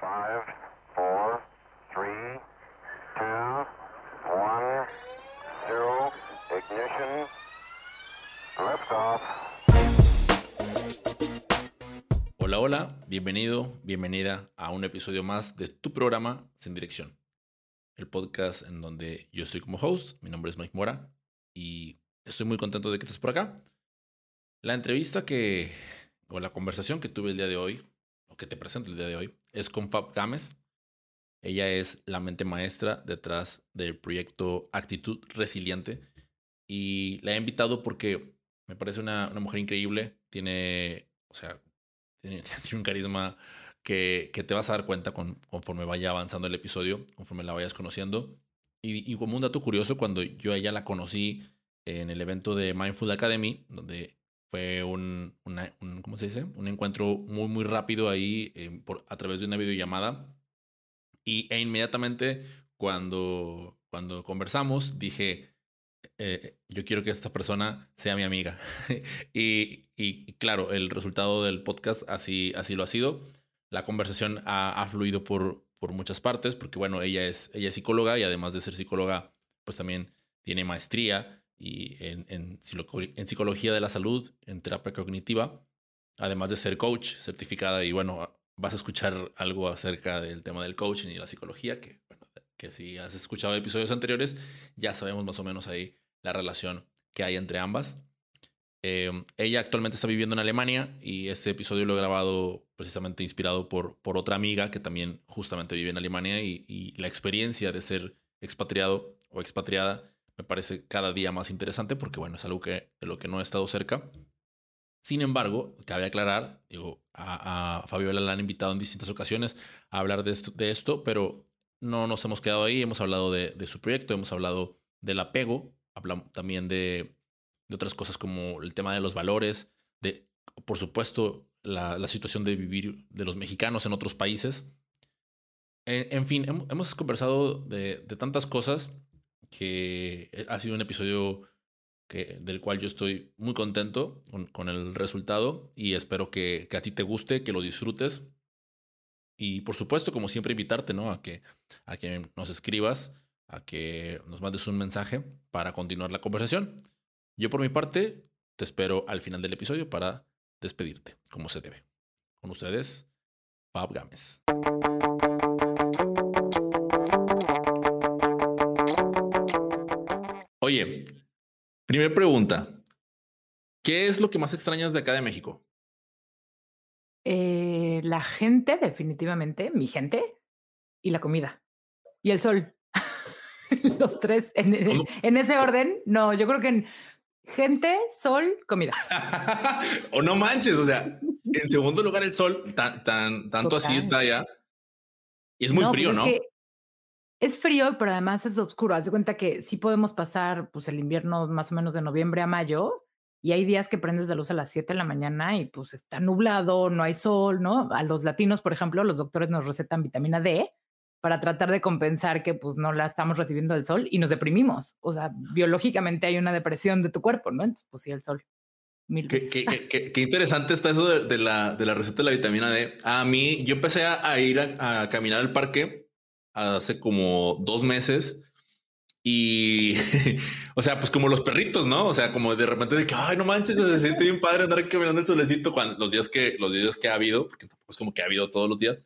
Five, four, three, two, one, zero, ignition, liftoff. Hola, hola, bienvenido, bienvenida a un episodio más de tu programa Sin Dirección, el podcast en donde yo estoy como host, mi nombre es Mike Mora y estoy muy contento de que estés por acá. La entrevista que, o la conversación que tuve el día de hoy, o que te presento el día de hoy, es con Fab Gámez. Ella es la mente maestra detrás del proyecto Actitud Resiliente y la he invitado porque me parece una, una mujer increíble, tiene, o sea, tiene, tiene un carisma que, que, te vas a dar cuenta con, conforme vaya avanzando el episodio, conforme la vayas conociendo. Y, y, como un dato curioso, cuando yo a ella la conocí en el evento de Mindful Academy, donde fue un, un ¿cómo se dice? Un encuentro muy, muy rápido ahí eh, por, a través de una videollamada. Y e inmediatamente cuando, cuando conversamos, dije, eh, yo quiero que esta persona sea mi amiga. y, y, claro, el resultado del podcast así, así lo ha sido. La conversación ha, ha, fluido por, por muchas partes, porque bueno, ella es, ella psicóloga y además de ser psicóloga, pues también tiene maestría y en, en, psicología de la salud, en terapia cognitiva, además de ser coach certificada. Y bueno, vas a escuchar algo acerca del tema del coaching y la psicología, que, bueno, que si has escuchado episodios anteriores, ya sabemos más o menos ahí la relación que hay entre ambas. Eh, ella actualmente está viviendo en Alemania y este episodio lo he grabado precisamente inspirado por, por otra amiga que también justamente vive en Alemania y la experiencia de ser expatriado o expatriada me parece cada día más interesante porque, bueno, es algo que, de lo que no he estado cerca. Sin embargo, cabe aclarar, digo, a, a Fabiola la han invitado en distintas ocasiones a hablar de esto, pero no nos hemos quedado ahí, hemos hablado de, su proyecto, hemos hablado del apego, hablamos también de, de, otras cosas como el tema de los valores, de, por supuesto, la, situación de vivir de los mexicanos en otros países. En, en fin, hemos, hemos conversado de, de tantas cosas que ha sido un episodio que, del cual yo estoy muy contento con, con el resultado y espero que, que, a ti te guste, que lo disfrutes. Y por supuesto, como siempre, invitarte ¿no? a, que, a que nos escribas, a que nos mandes un mensaje para continuar la conversación. Yo por mi parte te espero al final del episodio para despedirte, como se debe. Con ustedes, Fab Gámez. Oye, primera pregunta. ¿Qué es lo que más extrañas de acá de México? Eh, la gente, definitivamente, mi gente, y la comida. Y el sol. Los tres, en, en, en, ese orden. No, yo creo que en gente, sol, comida. o no manches, o sea, en segundo lugar el sol, tan, tan, tanto Total. así está allá. Y es muy no, frío, pues ¿no? Es que es frío, pero además es oscuro. Haz de cuenta que sí podemos pasar pues, el invierno más o menos de noviembre a mayo y hay días que prendes la luz a las 7 de la mañana y pues está nublado, no hay sol, ¿no? A los latinos, por ejemplo, los doctores nos recetan vitamina D para tratar de compensar que pues no la estamos recibiendo del sol y nos deprimimos. O sea, biológicamente hay una depresión de tu cuerpo, ¿no? Entonces, pues sí, el sol. Qué, qué, qué, qué, interesante está eso de, de, la, de la receta de la vitamina D. A mí, yo empecé a, a ir a, a caminar al parque hace como dos meses. Y, o sea, pues como los perritos, ¿no? O sea, como de repente de que, ay, no manches, se siente bien padre andar caminando el solecito cuando, los días que, los días que ha habido, porque tampoco es como que ha habido todos los días.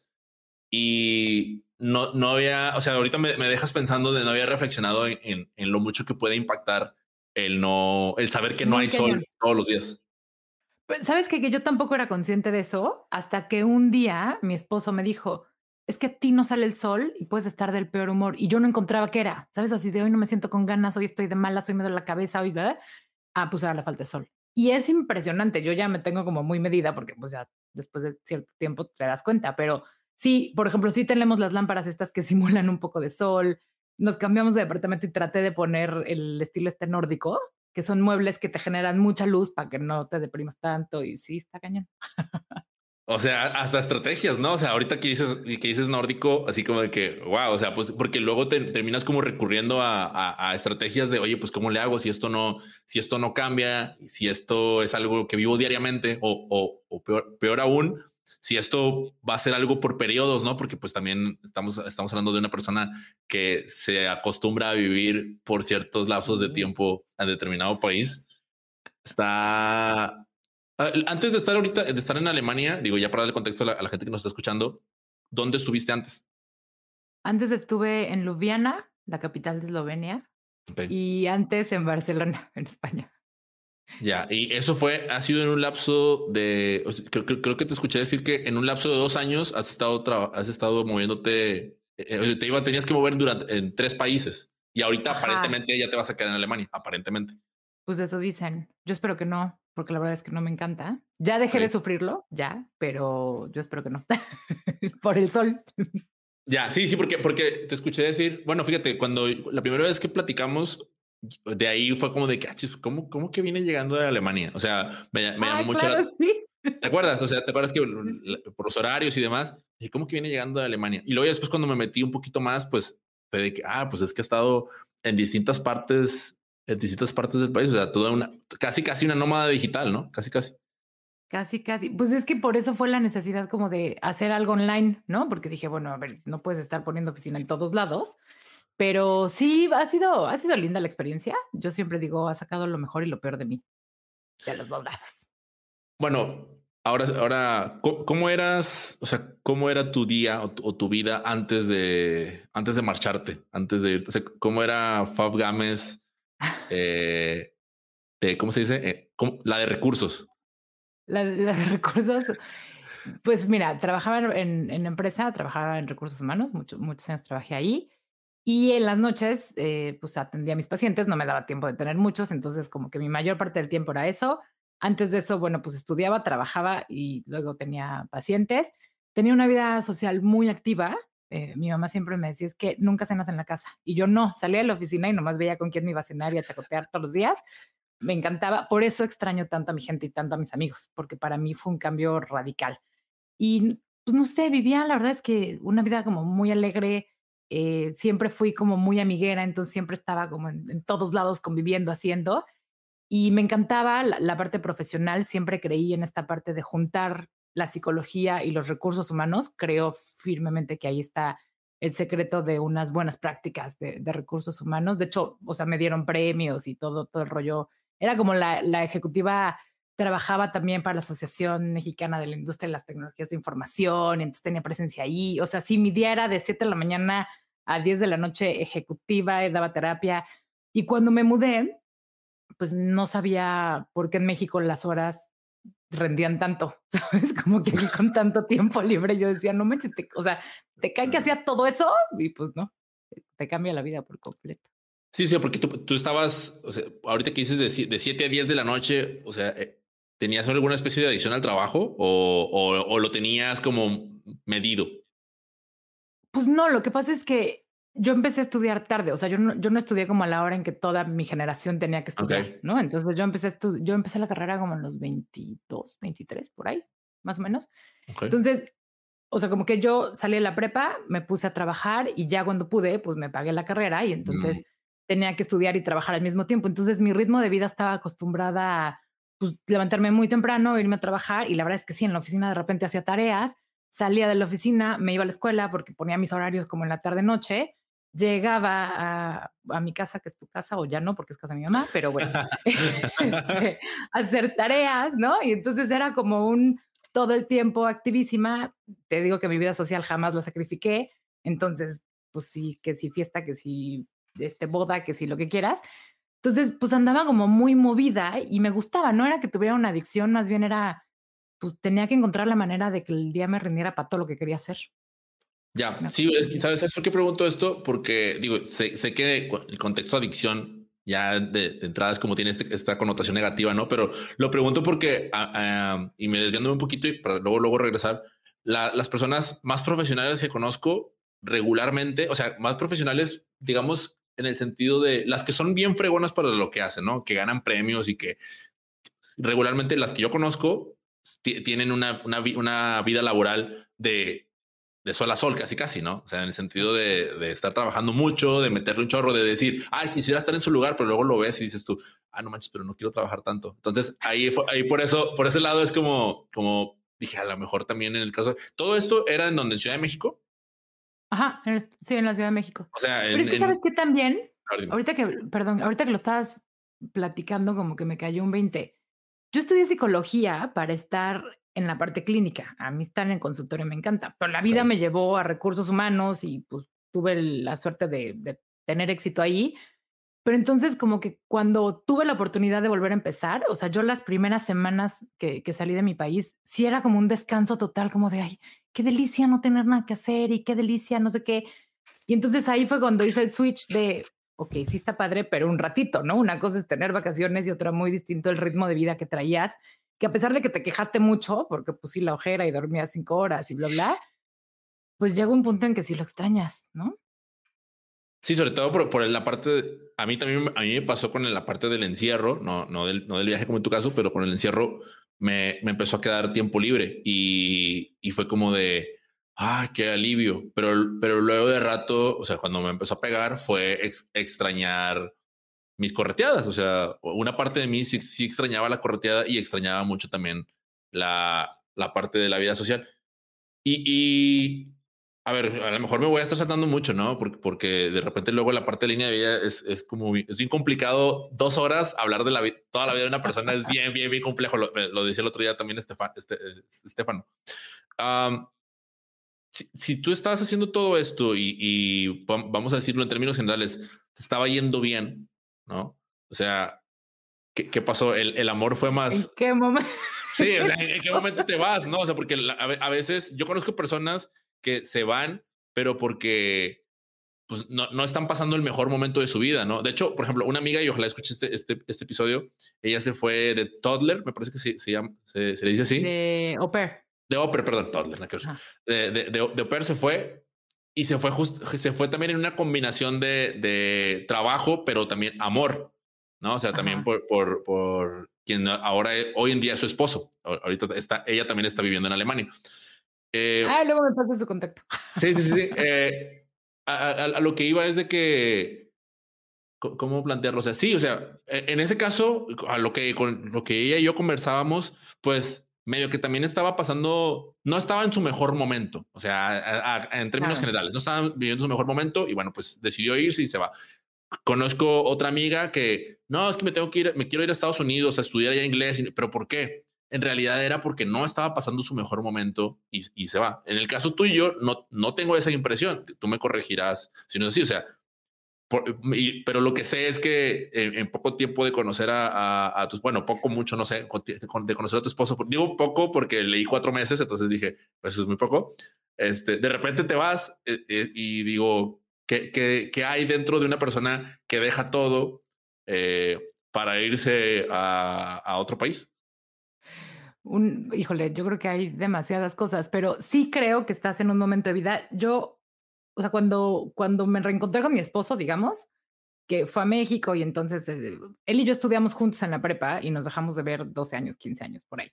Y no, no había, o sea, ahorita me, me dejas pensando de no había reflexionado en, en, en, lo mucho que puede impactar el no, el saber que no hay sol todos los días. Pues, ¿Sabes qué? Que yo tampoco era consciente de eso hasta que un día mi esposo me dijo, es que a ti no sale el sol y puedes estar del peor humor. Y yo no encontraba qué era, ¿sabes? Así de hoy no me siento con ganas, hoy estoy de malas, hoy me duele la cabeza, hoy, ¿verdad? Ah, pues ahora le falta el sol. Y es impresionante, yo ya me tengo como muy medida porque pues ya después de cierto tiempo te das cuenta, pero sí, por ejemplo, sí tenemos las lámparas estas que simulan un poco de sol, nos cambiamos de departamento y traté de poner el estilo este nórdico, que son muebles que te generan mucha luz para que no te deprimas tanto y sí, está cañón. O sea, hasta estrategias, ¿no? O sea, ahorita que dices, que dices nórdico, así como de que, wow, o sea, pues porque luego te, terminas como recurriendo a, a, a, estrategias de, oye, pues cómo le hago si esto no, si esto no cambia, si esto es algo que vivo diariamente o, o, o peor, peor, aún, si esto va a ser algo por periodos, ¿no? Porque pues también estamos, estamos hablando de una persona que se acostumbra a vivir por ciertos lapsos de tiempo en determinado país. Está... Antes de estar ahorita, de estar en Alemania, digo, ya para darle contexto a la, gente que nos está escuchando, ¿dónde estuviste antes? Antes estuve en Ljubljana, la capital de Eslovenia, y antes en Barcelona, en España. Ya, y eso fue, ha sido en un lapso de, creo, que te escuché decir que en un lapso de dos años has estado, has estado moviéndote, eh, eh, te iba, tenías que mover durante, en tres países y ahorita aparentemente ya te vas a quedar en Alemania, aparentemente. Pues eso dicen. Yo espero que no, porque la verdad es que no me encanta. Ya dejé de sufrirlo, ya, pero yo espero que no. Por el sol. Ya, sí, sí, porque, porque te escuché decir, bueno, fíjate, cuando la primera vez que platicamos, de ahí fue como de que, ah, ¿cómo, ¿cómo que viene llegando de Alemania? O sea, me, llamó mucho la... ¿Te acuerdas? O sea, ¿te acuerdas que por los horarios y demás, dije, ¿cómo que viene llegando de Alemania? Y luego después cuando me metí un poquito más, pues fue de que, ah, pues es que ha estado en distintas partes, en distintas partes del país, o sea, toda una, casi, casi una nómada digital, ¿no? Casi, casi. Casi, casi. Pues es que por eso fue la necesidad como de hacer algo online, ¿no? Porque dije, bueno, a ver, no puedes estar poniendo oficina en todos lados. Pero sí, ha sido, ha sido linda la experiencia. Yo siempre digo, ha sacado lo mejor y lo peor de mí, de los dos lados. Bueno, ahora, ahora, ¿cómo eras, o sea, cómo era tu día o tu, vida antes de, antes de marcharte, antes de irte? O ¿cómo era Fab Games eh, ¿cómo se dice? Eh, la de recursos. La, de recursos. Pues mira, trabajaba en, en, empresa, trabajaba en recursos humanos, muchos muchos años trabajé ahí. Y en las noches, eh, pues atendía a mis pacientes, no me daba tiempo de tener muchos, entonces como que mi mayor parte del tiempo era eso. Antes de eso, bueno, pues estudiaba, trabajaba y luego tenía pacientes. Tenía una vida social muy activa. Eh, mi mamá siempre me decía, es que nunca cenas en la casa. Y yo no, salía de la oficina y nomás veía con quién me iba a cenar y a chacotear todos los días. Me encantaba, por eso extraño tanto a mi gente y tanto a mis amigos, porque para mí fue un cambio radical. Y pues no sé, vivía, la verdad es que una vida como muy alegre, eh, siempre fui como muy amiguera, entonces siempre estaba como en, todos lados conviviendo, haciendo. Y me encantaba la, parte profesional, siempre creí en esta parte de juntar la psicología y los recursos humanos. Creo firmemente que ahí está el secreto de unas buenas prácticas de, recursos humanos. De hecho, o sea, me dieron premios y todo, todo el rollo. Era como la, la ejecutiva trabajaba también para la Asociación Mexicana de la Industria de las Tecnologías de Información, entonces tenía presencia ahí. O sea, sí, mi día era de 7 de la mañana a 10 de la noche ejecutiva, daba terapia. Y cuando me mudé, pues no sabía por qué en México las horas rendían tanto, ¿sabes? Como que aquí con tanto tiempo libre yo decía, no me o sea, te cae que hacía todo eso y pues no, te cambia la vida por completo. Sí, sí, porque tú, tú estabas, o sea, ahorita que dices de, de 7 a 10 de la noche, o sea, eh, ¿Tenías alguna especie de adicción al trabajo o, o, lo tenías como medido? Pues no, lo que pasa es que yo empecé a estudiar tarde, o sea, yo no, yo no estudié como a la hora en que toda mi generación tenía que estudiar, ¿no? Entonces yo empecé, yo empecé la carrera como en los 22, 23, por ahí, más o menos. Entonces, o sea, como que yo salí de la prepa, me puse a trabajar y ya cuando pude, pues me pagué la carrera y entonces mm. tenía que estudiar y trabajar al mismo tiempo. Entonces mi ritmo de vida estaba acostumbrada a pues, levantarme muy temprano, irme a trabajar y la verdad es que sí, en la oficina de repente hacía tareas, salía de la oficina, me iba a la escuela porque ponía mis horarios como en la tarde-noche, llegaba a, a, mi casa, que es tu casa, o ya no, porque es casa de mi mamá, pero bueno, este, hacer tareas, ¿no? Y entonces era como un todo el tiempo activísima. Te digo que mi vida social jamás la sacrifiqué. Entonces, pues sí, que si fiesta, que si este, boda, que si lo que quieras. Entonces, pues andaba como muy movida y me gustaba, no era que tuviera una adicción, más bien era, pues tenía que encontrar la manera de que el día me rindiera para todo lo que quería hacer. Ya, sí, ¿sabes, por qué pregunto esto? Porque digo, sé, sé que el contexto de adicción ya de, entrada es como tiene este, esta connotación negativa, ¿no? Pero lo pregunto porque, ah, ah, y me desviando un poquito y para luego, luego regresar, las personas más profesionales que conozco regularmente, o sea, más profesionales, digamos, en el sentido de las que son bien fregonas para lo que hacen, ¿no? Que ganan premios y que regularmente las que yo conozco tienen una, una, vida laboral de, de sol a sol, casi casi, ¿no? O sea, en el sentido de, de, estar trabajando mucho, de meterle un chorro, de decir, ay, quisiera estar en su lugar, pero luego lo ves y dices tú, ah, no manches, pero no quiero trabajar tanto. Entonces ahí, ahí por eso, por ese lado es como, como dije, a lo mejor también en el caso. Todo esto era en donde en Ciudad de México. Ajá, sí, en la Ciudad de México. O sea, Pero es que sabes que también, ahorita que, perdón, ahorita que lo estabas platicando, como que me cayó un 20. Yo estudié psicología para estar en la parte clínica. A mí estar en consultorio me encanta, pero la vida me llevó a recursos humanos y pues tuve la suerte de, de tener éxito ahí. Pero entonces como que cuando tuve la oportunidad de volver a empezar, o sea, yo las primeras semanas que, que, salí de mi país, sí era como un descanso total, como de, ay, qué delicia no tener nada que hacer y qué delicia, no sé qué. Y entonces ahí fue cuando hice el switch de, ok, sí está padre, pero un ratito, ¿no? Una cosa es tener vacaciones y otra muy distinto el ritmo de vida que traías, que a pesar de que te quejaste mucho, porque pues sí, la ojera y dormías cinco horas y bla, bla, pues llega un punto en que sí lo extrañas, ¿no? Sí, sobre todo por, la parte, a mí también, a mí me pasó con la parte del encierro, no, no, del, no del viaje como en tu caso, pero con el encierro me, me empezó a quedar tiempo libre y, y fue como de, ah, qué alivio. Pero, pero luego de rato, o sea, cuando me empezó a pegar fue extrañar mis correteadas. O sea, una parte de mí sí, sí, extrañaba la correteada y extrañaba mucho también la, la parte de la vida social. Y, y a ver, a lo mejor me voy a estar saltando mucho, ¿no? Porque, porque de repente luego la parte de línea de vida es, es como, es bien complicado. Dos horas hablar de la toda la vida de una persona es bien, bien, bien complejo. Lo, lo decía el otro día también Estefan, este, Estefano. Um, si, si, tú estás haciendo todo esto y, y, vamos a decirlo en términos generales, te estaba yendo bien, ¿no? O sea, ¿qué, qué pasó? El, el, amor fue más... ¿En qué momento? Sí, o sea, ¿en qué momento te vas? No, o sea, porque a, a veces yo conozco personas que se van, pero porque pues, no, no, están pasando el mejor momento de su vida, ¿no? De hecho, por ejemplo, una amiga, y ojalá escuche este, este, este episodio, ella se fue de toddler, me parece que se, se llama, se, se, le dice así. De au pair. De pair, perdón, toddler, ah. de, de, de, de, pair se fue y se fue, just, se fue también en una combinación de, de trabajo, pero también amor, ¿no? O sea, Ajá. también por, por, por quien ahora, hoy en día es su esposo. Ahorita está, ella también está viviendo en Alemania. Eh, ah, luego me pasas su contacto. Sí, sí, sí. Eh, a, a, a, lo que iba es de que, ¿cómo plantearlo? O sea, sí, o sea, e, en ese caso, a lo que, con lo que ella y yo conversábamos, pues medio que también estaba pasando, no estaba en su mejor momento, o sea, en términos claro. generales, no estaba viviendo su mejor momento y bueno, pues decidió irse y se va. Conozco otra amiga que, no, es que me tengo que ir, me quiero ir a Estados Unidos a estudiar ya inglés, pero ¿por qué? en realidad era porque no estaba pasando su mejor momento y, y, se va. En el caso tuyo, no, no tengo esa impresión. Tú me corregirás si no es así. O sea, por, y, pero lo que sé es que en, en poco tiempo de conocer a, a, a, tus, bueno, poco, mucho, no sé, de conocer a tu esposo, digo poco porque leí cuatro meses, entonces dije, pues es muy poco. Este, de repente te vas eh, eh, y digo, ¿qué, ¿qué, qué, hay dentro de una persona que deja todo eh, para irse a, a otro país? un, híjole, yo creo que hay demasiadas cosas, pero sí creo que estás en un momento de vida. Yo, o sea, cuando, cuando me reencontré con mi esposo, digamos, que fue a México y entonces eh, él y yo estudiamos juntos en la prepa y nos dejamos de ver 12 años, 15 años por ahí.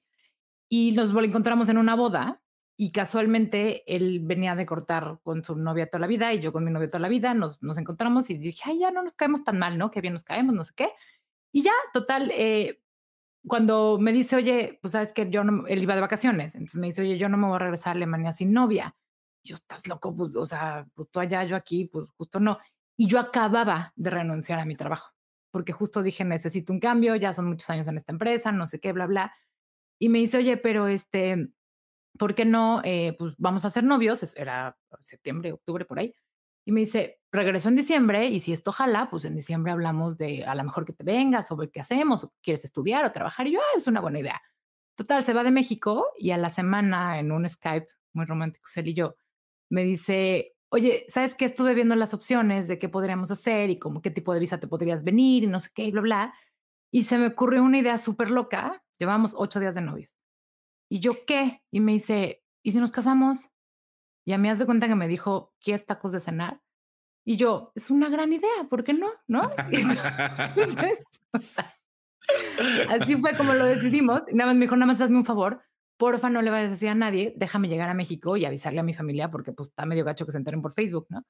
Y nos encontramos en una boda y casualmente él venía de cortar con su novia toda la vida y yo con mi novia toda la vida, nos, nos encontramos y dije, ay, ya no nos caemos tan mal, ¿no? Qué bien nos caemos, no sé qué. Y ya, total, eh, cuando me dice, oye, pues sabes que yo no, él iba de vacaciones, entonces me dice, oye, yo no me voy a regresar a Alemania sin novia. Yo, estás loco, pues, o sea, pues tú allá, yo aquí, pues justo no. Y yo acababa de renunciar a mi trabajo, porque justo dije, necesito un cambio, ya son muchos años en esta empresa, no sé qué, bla, bla. Y me dice, oye, pero este, ¿por qué no? Eh, pues vamos a ser novios, era septiembre, octubre, por ahí. Y me dice, regreso en diciembre y si esto jala, pues en diciembre hablamos de a lo mejor que te vengas, sobre qué hacemos, o quieres estudiar o trabajar. Y yo, ah, es una buena idea. Total, se va de México y a la semana en un Skype muy romántico, él y yo, me dice, oye, ¿sabes qué? Estuve viendo las opciones de qué podríamos hacer y como qué tipo de visa te podrías venir y no sé qué, y bla, bla. Y se me ocurrió una idea súper loca. Llevamos ocho días de novios. Y yo, ¿qué? Y me dice, ¿y si nos casamos? Y a mí haz de cuenta que me dijo, ¿quieres tacos de cenar? Y yo, es una gran idea, ¿por qué no? ¿No? Entonces, o sea, así fue como lo decidimos. Nada más me dijo, nada más hazme un favor, porfa, no le vayas a decir a nadie, déjame llegar a México y avisarle a mi familia porque pues está medio gacho que se enteren por Facebook, ¿no?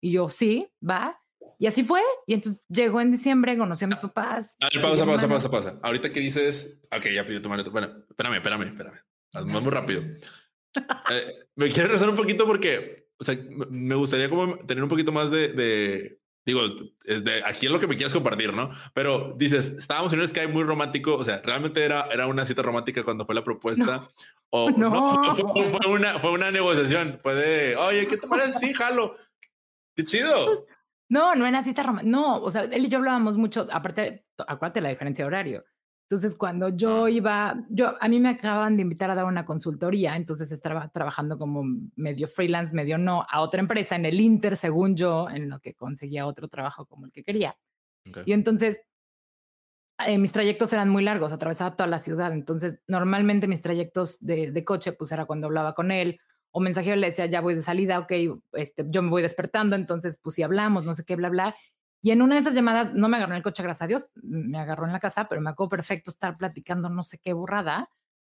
Y yo, sí, va. Y así fue. Y entonces llegó en diciembre, conocí a mis papás. A ver, pausa, pausa, pausa, pausa. Ahorita que dices, ok, ya pidió tu mano. Bueno, espérame, espérame, espérame. Muy rápido. Eh, me quiero regresar un poquito porque, o sea, me gustaría como tener un poquito más de, digo, aquí es lo que me quieres compartir, ¿no? Pero dices, estábamos en un Skype muy romántico, o sea, realmente era, era una cita romántica cuando fue la propuesta. O no, fue, una, fue una negociación, fue de, oye, ¿qué te parece? Sí, jalo. Qué chido. Pues, no, no era cita romántica. No, o sea, él y yo hablábamos mucho, aparte, acuérdate la diferencia de horario. Entonces, cuando yo iba, yo, a mí me acaban de invitar a dar una consultoría, entonces estaba trabajando como medio freelance, medio no, a otra empresa en el Inter, según yo, en lo que conseguía otro trabajo como el que quería. Y entonces, eh, mis trayectos eran muy largos, atravesaba toda la ciudad, entonces normalmente mis trayectos de, de coche, pues era cuando hablaba con él, o mensajero le decía, ya voy de salida, ok, este, yo me voy despertando, entonces pues si hablamos, no sé qué, bla, bla. Y en una de esas llamadas, no me agarró en el coche, gracias a Dios, me agarró en la casa, pero me acuerdo perfecto estar platicando no sé qué burrada.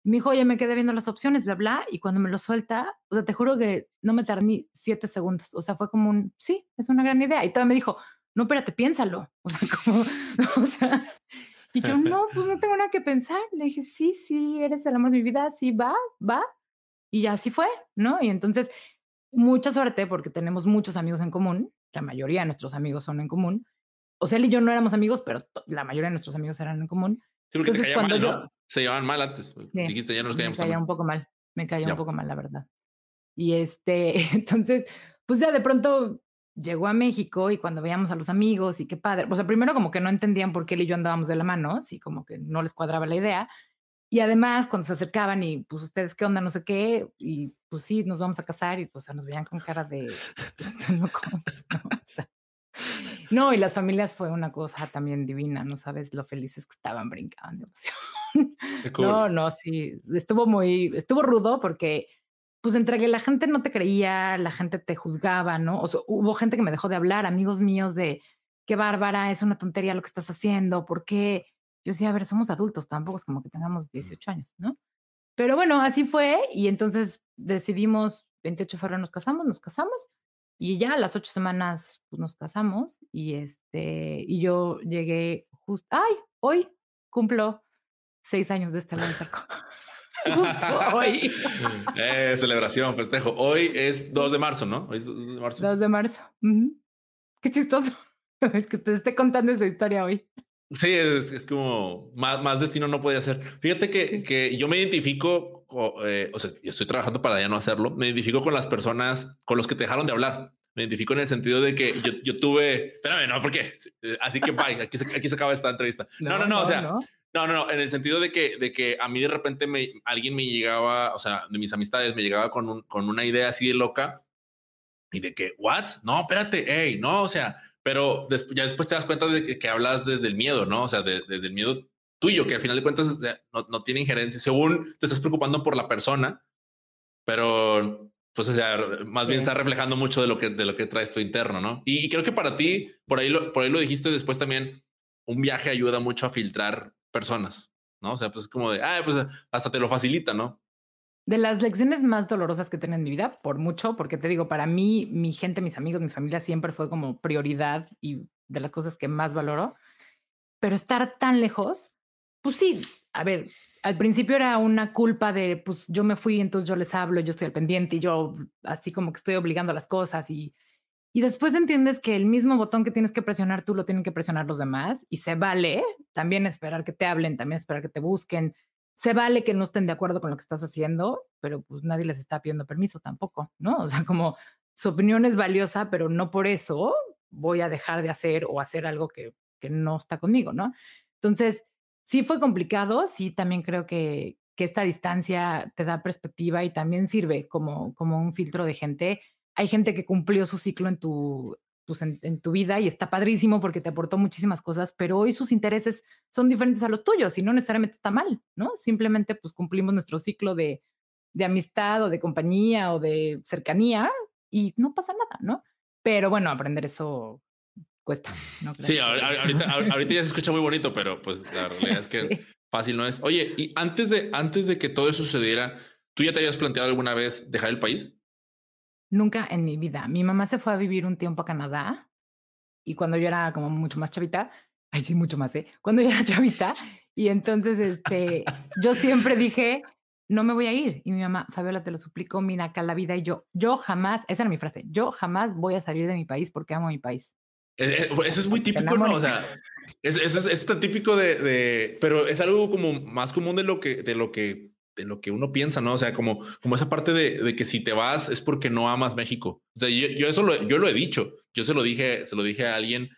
Me dijo, oye, me quedé viendo las opciones, bla, bla, y cuando me lo suelta, o sea, te juro que no me tardé ni siete segundos. O sea, fue como un, sí, es una gran idea. Y todavía me dijo, no, espérate, piénsalo. O sea, como, o sea, y yo, no, pues no tengo nada que pensar. Le dije, sí, sí, eres el amor de mi vida, sí, va, va. Y ya así fue, ¿no? Y entonces, mucha suerte porque tenemos muchos amigos en común la mayoría de nuestros amigos son en común. O sea, él y yo no éramos amigos, pero la mayoría de nuestros amigos eran en común. Sí, porque Entonces, cuando mal, ¿no? Se llevaban mal antes. Dijiste, ya nos caíamos Me caía un poco mal. Me caía un poco mal, la verdad. Y este, entonces, pues ya de pronto llegó a México y cuando veíamos a los amigos y qué padre. O sea, primero como que no entendían por qué él y yo andábamos de la mano, así como que no les cuadraba la idea. Y además, cuando se acercaban y pues ustedes qué onda, no sé qué, y pues sí, nos vamos a casar y pues nos veían con cara de... no, y las familias fue una cosa también divina, no sabes lo felices que estaban, brincaban de emoción. No, no, sí, estuvo muy, estuvo rudo porque pues entre que la gente no te creía, la gente te juzgaba, ¿no? O sea, hubo gente que me dejó de hablar, amigos míos de, qué bárbara, es una tontería lo que estás haciendo, ¿por qué? Yo decía, a ver, somos adultos, tampoco es como que tengamos 18 años, ¿no? Pero bueno, así fue y entonces decidimos, 28 de febrero nos casamos, nos casamos y ya a las ocho semanas pues, nos casamos y este, y yo llegué justo, ay, hoy cumplo seis años de este lado charco. Justo hoy. eh, celebración, festejo. Hoy es 2 de marzo, ¿no? Hoy es 2 de marzo. 2 de marzo. Qué chistoso. Es que te esté contando esa historia hoy. Sí, es, como más, más, destino no podía ser. Fíjate que, que yo me identifico, eh, o sea, estoy trabajando para ya no hacerlo, me identifico con las personas con los que te dejaron de hablar. Me identifico en el sentido de que yo, yo tuve, espérame, no, ¿por qué? Así que bye, aquí se, aquí se acaba esta entrevista. No, no, no, o sea, no. no, no, en el sentido de que, de que a mí de repente me, alguien me llegaba, o sea, de mis amistades me llegaba con, un, con una idea así de loca y de que, ¿what? No, espérate, hey, no, o sea, pero ya después te das cuenta de que, hablas desde el miedo, ¿no? O sea, desde el miedo tuyo, que al final de cuentas no, no, tiene injerencia, según te estás preocupando por la persona, pero pues o sea, más bien está reflejando mucho de lo que de lo que traes tu interno, ¿no? Y, creo que para ti, por ahí lo, por ahí lo dijiste después también, un viaje ayuda mucho a filtrar personas, ¿no? O sea, pues es como de, ah, pues hasta te lo facilita, ¿no? De las lecciones más dolorosas que tengo en mi vida, por mucho, porque te digo, para mí, mi gente, mis amigos, mi familia siempre fue como prioridad y de las cosas que más valoro. Pero estar tan lejos, pues sí, a ver, al principio era una culpa de, pues yo me fui, entonces yo les hablo, yo estoy al pendiente y yo así como que estoy obligando a las cosas y, y después entiendes que el mismo botón que tienes que presionar tú lo tienen que presionar los demás y se vale también esperar que te hablen, también esperar que te busquen, se vale que no estén de acuerdo con lo que estás haciendo, pero pues nadie les está pidiendo permiso tampoco, ¿no? O sea, como su opinión es valiosa, pero no por eso voy a dejar de hacer o hacer algo que, que no está conmigo, ¿no? Entonces, sí fue complicado, sí también creo que, que esta distancia te da perspectiva y también sirve como, como un filtro de gente. Hay gente que cumplió su ciclo en tu, pues, en, tu vida y está padrísimo porque te aportó muchísimas cosas, pero hoy sus intereses son diferentes a los tuyos y no necesariamente está mal, ¿no? Simplemente pues cumplimos nuestro ciclo de, de amistad o de compañía o de cercanía y no pasa nada, ¿no? Pero bueno, aprender eso cuesta. ¿no? Sí, ahorita, ahorita, ya se escucha muy bonito, pero pues la realidad es que fácil no es. Oye, y antes de, antes de que todo eso sucediera, ¿tú ya te habías planteado alguna vez dejar el país? Nunca en mi vida. Mi mamá se fue a vivir un tiempo a Canadá y cuando yo era como mucho más chavita, ay, sí, mucho más, ¿eh? Cuando yo era chavita, y entonces, este, yo siempre dije, no me voy a ir. Y mi mamá, Fabiola, te lo suplico, mira acá la vida. Y yo, yo jamás, esa era mi frase, yo jamás voy a salir de mi país porque amo mi país. Eh, eh, eso es muy típico, ¿no? O sea, eso, es, es, tan típico de, de, pero es algo como más común de lo que, de lo que, de lo que uno piensa, ¿no? O sea, como, como esa parte de, de que si te vas es porque no amas México. O sea, yo, yo eso lo, yo lo he dicho. Yo se lo dije, se lo dije a alguien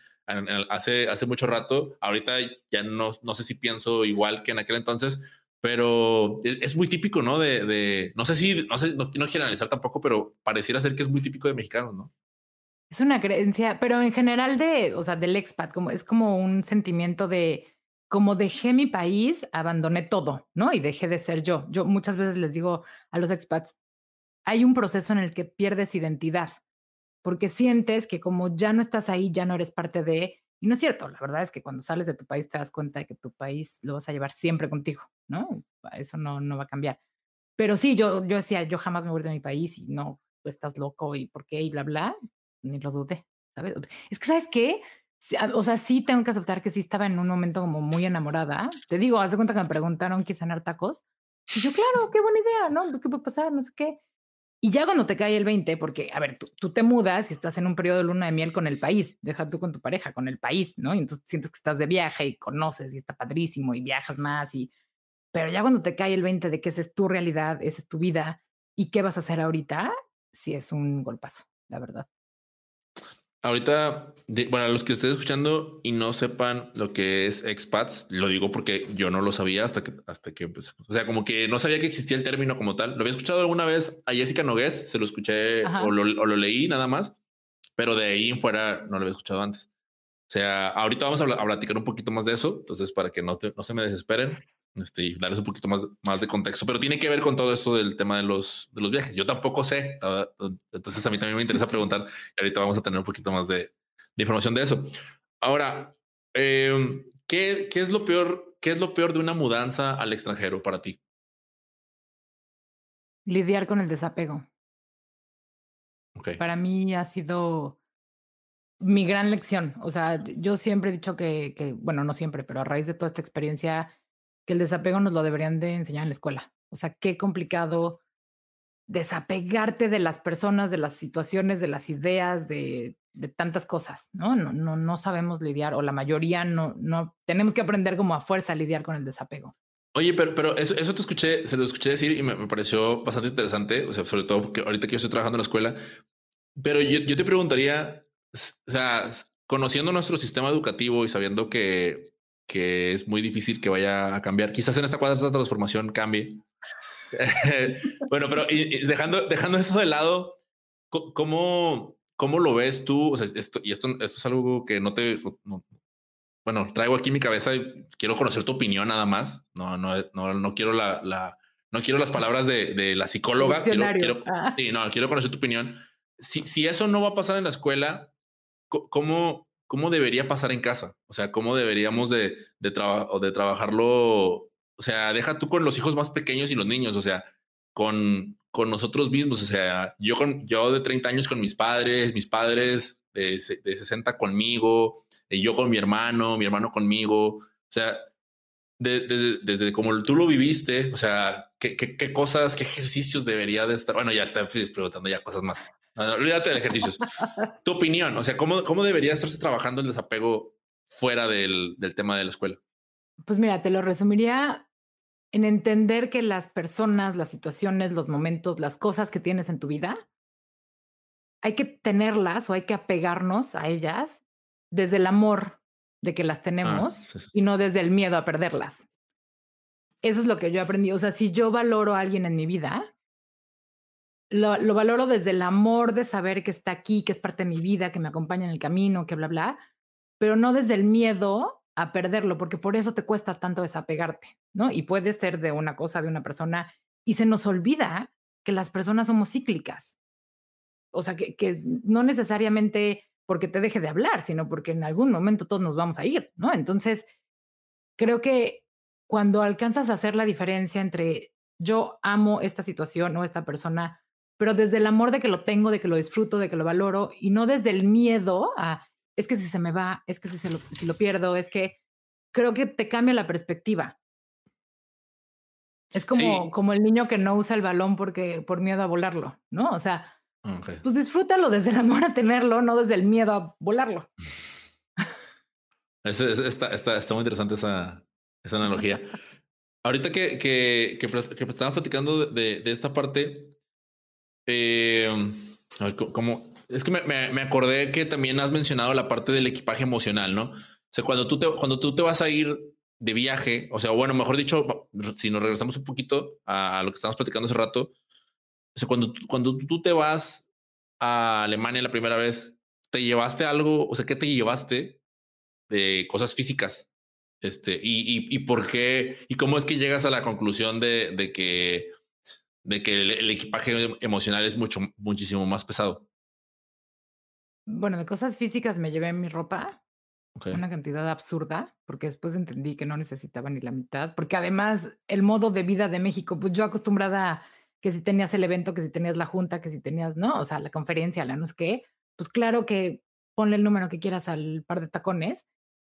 hace, hace mucho rato. Ahorita ya no, no sé si pienso igual que en aquel entonces, pero es, muy típico, ¿no? De, de, no sé si, no sé, no quiero generalizar tampoco, pero pareciera ser que es muy típico de mexicanos, ¿no? Es una creencia, pero en general de, o sea, del expat, como es como un sentimiento de, como dejé mi país, abandoné todo, ¿no? Y dejé de ser yo. Yo muchas veces les digo a los expats, hay un proceso en el que pierdes identidad, porque sientes que como ya no estás ahí, ya no eres parte de, y no es cierto, la verdad es que cuando sales de tu país te das cuenta de que tu país lo vas a llevar siempre contigo, ¿no? Eso no, no va a cambiar. Pero sí, yo, yo decía, yo jamás me voy de mi país y no, estás loco y por qué y bla, bla, ni lo dudé, ¿sabes? Es que, ¿sabes qué? O sea, sí tengo que aceptar que sí estaba en un momento como muy enamorada. Te digo, haz de cuenta que me preguntaron, ¿quieres cenar tacos? Y yo, claro, qué buena idea, ¿no? Pues, ¿qué puede pasar? No sé qué. Y ya cuando te cae el 20, porque, a ver, tú, tú, te mudas y estás en un periodo de luna de miel con el país, deja tú con tu pareja, con el país, ¿no? Y entonces sientes que estás de viaje y conoces y está padrísimo y viajas más y... Pero ya cuando te cae el 20 de que esa es tu realidad, esa es tu vida y qué vas a hacer ahorita, sí es un golpazo, la verdad. Ahorita, bueno, a los que estén escuchando y no sepan lo que es expats, lo digo porque yo no lo sabía hasta que, hasta que, pues, o sea, como que no sabía que existía el término como tal. Lo había escuchado alguna vez a Jessica Nogués, se lo escuché o lo, o lo, leí nada más, pero de ahí en fuera no lo había escuchado antes. O sea, ahorita vamos a, a platicar un poquito más de eso, entonces para que no, no se me desesperen este, y darles un poquito más, más de contexto, pero tiene que ver con todo esto del tema de los, de los viajes. Yo tampoco sé, entonces a mí también me interesa preguntar y ahorita vamos a tener un poquito más de, de información de eso. Ahora, eh, ¿qué, ¿qué, es lo peor? ¿Qué es lo peor de una mudanza al extranjero para ti? Lidiar con el desapego. Okay. Para mí ha sido mi gran lección. O sea, yo siempre he dicho que, que, bueno, no siempre, pero a raíz de toda esta experiencia, que el desapego nos lo deberían de enseñar en la escuela. O sea, qué complicado desapegarte de las personas, de las situaciones, de las ideas, de, tantas cosas, ¿no? ¿no? No, no sabemos lidiar, o la mayoría no, no, tenemos que aprender como a fuerza a lidiar con el desapego. Oye, pero, pero eso, eso te escuché, se lo escuché decir y me, me, pareció bastante interesante, o sea, sobre todo porque ahorita que yo estoy trabajando en la escuela, pero yo, yo te preguntaría, o sea, conociendo nuestro sistema educativo y sabiendo que que es muy difícil que vaya a cambiar. Quizás en esta cuarta transformación cambie. bueno, pero dejando, dejando eso de lado, ¿cómo, ¿cómo lo ves tú? O sea, esto, y esto, esto es algo que no te... bueno, traigo aquí mi cabeza y quiero conocer tu opinión nada más. No, no, no, no quiero la, la, no quiero las palabras de, de la psicóloga. Quiero, quiero, ah. sí, no, quiero conocer tu opinión. Si, si eso no va a pasar en la escuela, ¿cómo, cómo debería pasar en casa. O sea, cómo deberíamos de, de, de trabajarlo. O sea, deja tú con los hijos más pequeños y los niños, o sea, con, con nosotros mismos. O sea, yo, con, yo de 30 años con mis padres, mis padres de, de 60 conmigo, y yo con mi hermano, mi hermano conmigo. O sea, desde, desde como tú lo viviste, o sea, ¿qué, qué, qué cosas, qué ejercicios debería de estar. Bueno, ya está preguntando ya cosas más olvídate de ejercicios. tu opinión, o sea, ¿cómo, cómo debería estarse trabajando el desapego fuera del, del tema de la escuela? Pues mira, te lo resumiría en entender que las personas, las situaciones, los momentos, las cosas que tienes en tu vida, hay que tenerlas o hay que apegarnos a ellas desde el amor de que las ah, tenemos y no desde el miedo a perderlas. Eso es lo que yo aprendí. O sea, si yo valoro a alguien en mi vida, lo, lo, valoro desde el amor de saber que está aquí, que es parte de mi vida, que me acompaña en el camino, que bla, bla, pero no desde el miedo a perderlo, porque por eso te cuesta tanto desapegarte, ¿no? Y puede ser de una cosa, de una persona, y se nos olvida que las personas somos cíclicas. O sea, que, que no necesariamente porque te deje de hablar, sino porque en algún momento todos nos vamos a ir, ¿no? Entonces, creo que cuando alcanzas a hacer la diferencia entre yo amo esta situación o esta persona, pero desde el amor de que lo tengo, de que lo disfruto, de que lo valoro, y no desde el miedo a, es que si se me va, es que si, lo, si lo pierdo, es que creo que te cambia la perspectiva. Es como, como el niño que no usa el balón porque por miedo a volarlo, ¿no? O sea, pues disfrútalo desde el amor a tenerlo, no desde el miedo a volarlo. está, está, muy interesante esa, esa analogía. Ahorita que, que, que, estábamos platicando de, de esta parte, eh, es que me, me, acordé que también has mencionado la parte del equipaje emocional, ¿no? O sea, cuando tú te, cuando tú te vas a ir de viaje, o sea, bueno, mejor dicho, si nos regresamos un poquito a, lo que estábamos platicando hace rato, o sea, cuando, cuando tú te vas a Alemania la primera vez, ¿te llevaste algo? O sea, ¿qué te llevaste de cosas físicas? Este, y, y, por qué, y cómo es que llegas a la conclusión de, de que, de que el, equipaje emocional es mucho, muchísimo más pesado. Bueno, de cosas físicas me llevé mi ropa, una cantidad absurda, porque después entendí que no necesitaba ni la mitad, porque además el modo de vida de México, pues yo acostumbrada que si tenías el evento, que si tenías la junta, que si tenías, ¿no? O sea, la conferencia, la no sé qué, pues claro que ponle el número que quieras al par de tacones.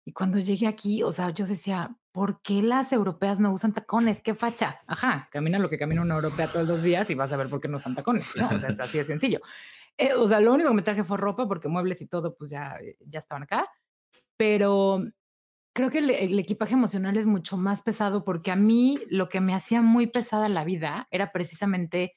Y cuando llegué aquí, o sea, yo decía, ¿por qué las europeas no usan tacones? ¿Qué facha? Ajá, camina lo que camina una europea todos los días y vas a ver por qué no usan tacones, ¿no? O sea, es así de sencillo. Eh, o sea, lo único que me traje fue ropa porque muebles y todo, pues ya, ya estaban acá pero creo que el, equipaje emocional es mucho más pesado porque a mí lo que me hacía muy pesada la vida era precisamente